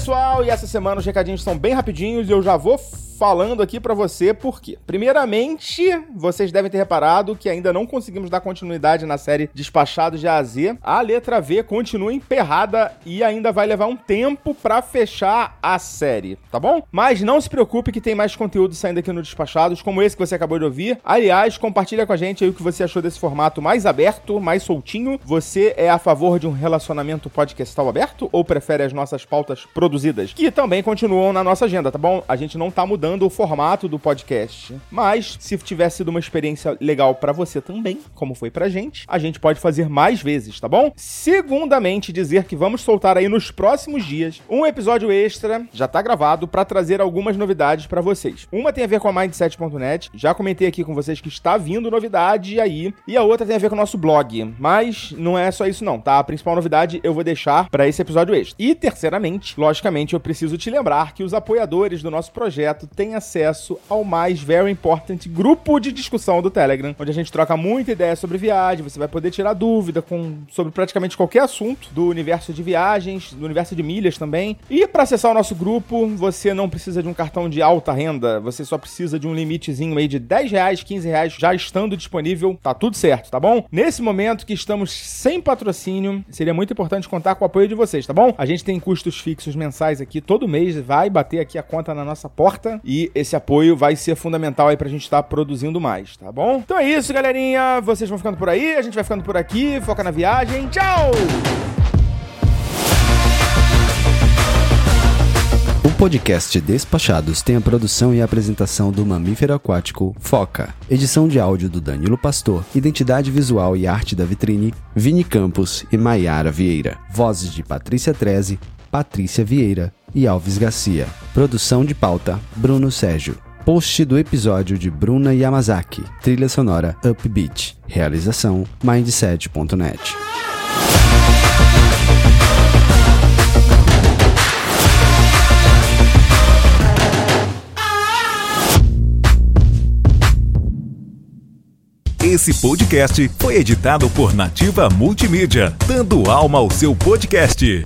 Speaker 2: Pessoal. E essa semana os recadinhos são bem rapidinhos e eu já vou falando aqui pra você por quê. Primeiramente, vocês devem ter reparado que ainda não conseguimos dar continuidade na série Despachados de A a Z. A letra V continua emperrada e ainda vai levar um tempo pra fechar a série, tá bom? Mas não se preocupe que tem mais conteúdo saindo aqui no Despachados, como esse que você acabou de ouvir. Aliás, compartilha com a gente aí o que você achou desse formato mais aberto, mais soltinho. Você é a favor de um relacionamento podcastal aberto ou prefere as nossas pautas produzidas, que também continuam na nossa agenda, tá bom? A gente não tá mudando o formato do podcast, mas se tiver sido uma experiência legal pra você também, como foi pra gente, a gente pode fazer mais vezes, tá bom? Segundamente, dizer que vamos soltar aí nos próximos dias um episódio extra, já tá gravado, pra trazer algumas novidades pra vocês. Uma tem a ver com a Mindset.net, já comentei aqui com vocês que está vindo novidade aí, e a outra tem a ver com o nosso blog, mas não é só isso não, tá? A principal novidade eu vou deixar pra esse episódio extra. E terceiramente, logicamente, eu preciso te lembrar que os apoiadores do nosso projeto têm acesso ao mais very important grupo de discussão do Telegram, onde a gente troca muita ideia sobre viagem, você vai poder tirar dúvida com, sobre praticamente qualquer assunto do universo de viagens, do universo de milhas também. E para acessar o nosso grupo, você não precisa de um cartão de alta renda, você só precisa de um limitezinho aí de 10 reais, 15 reais já estando disponível, tá tudo certo, tá bom? Nesse momento que estamos sem patrocínio, seria muito importante contar com o apoio de vocês, tá bom? A gente tem custos fixos mensais aqui, todo mês vai bater aqui a conta na nossa porta e esse apoio vai ser fundamental aí pra gente estar produzindo mais, tá bom? Então é isso, galerinha. Vocês vão ficando por aí, a gente vai ficando por aqui. Foca na viagem. Tchau!
Speaker 5: O podcast Despachados tem a produção e a apresentação do mamífero aquático Foca. Edição de áudio do Danilo Pastor. Identidade visual e arte da vitrine, Vini Campos e Maiara Vieira. Vozes de Patrícia Treze, Patrícia Vieira e Alves Garcia. Produção de pauta, Bruno Sérgio. Post do episódio de Bruna Yamazaki. Trilha sonora Upbeat. Realização Mindset.net.
Speaker 6: Esse podcast foi editado por Nativa Multimídia, dando alma ao seu podcast.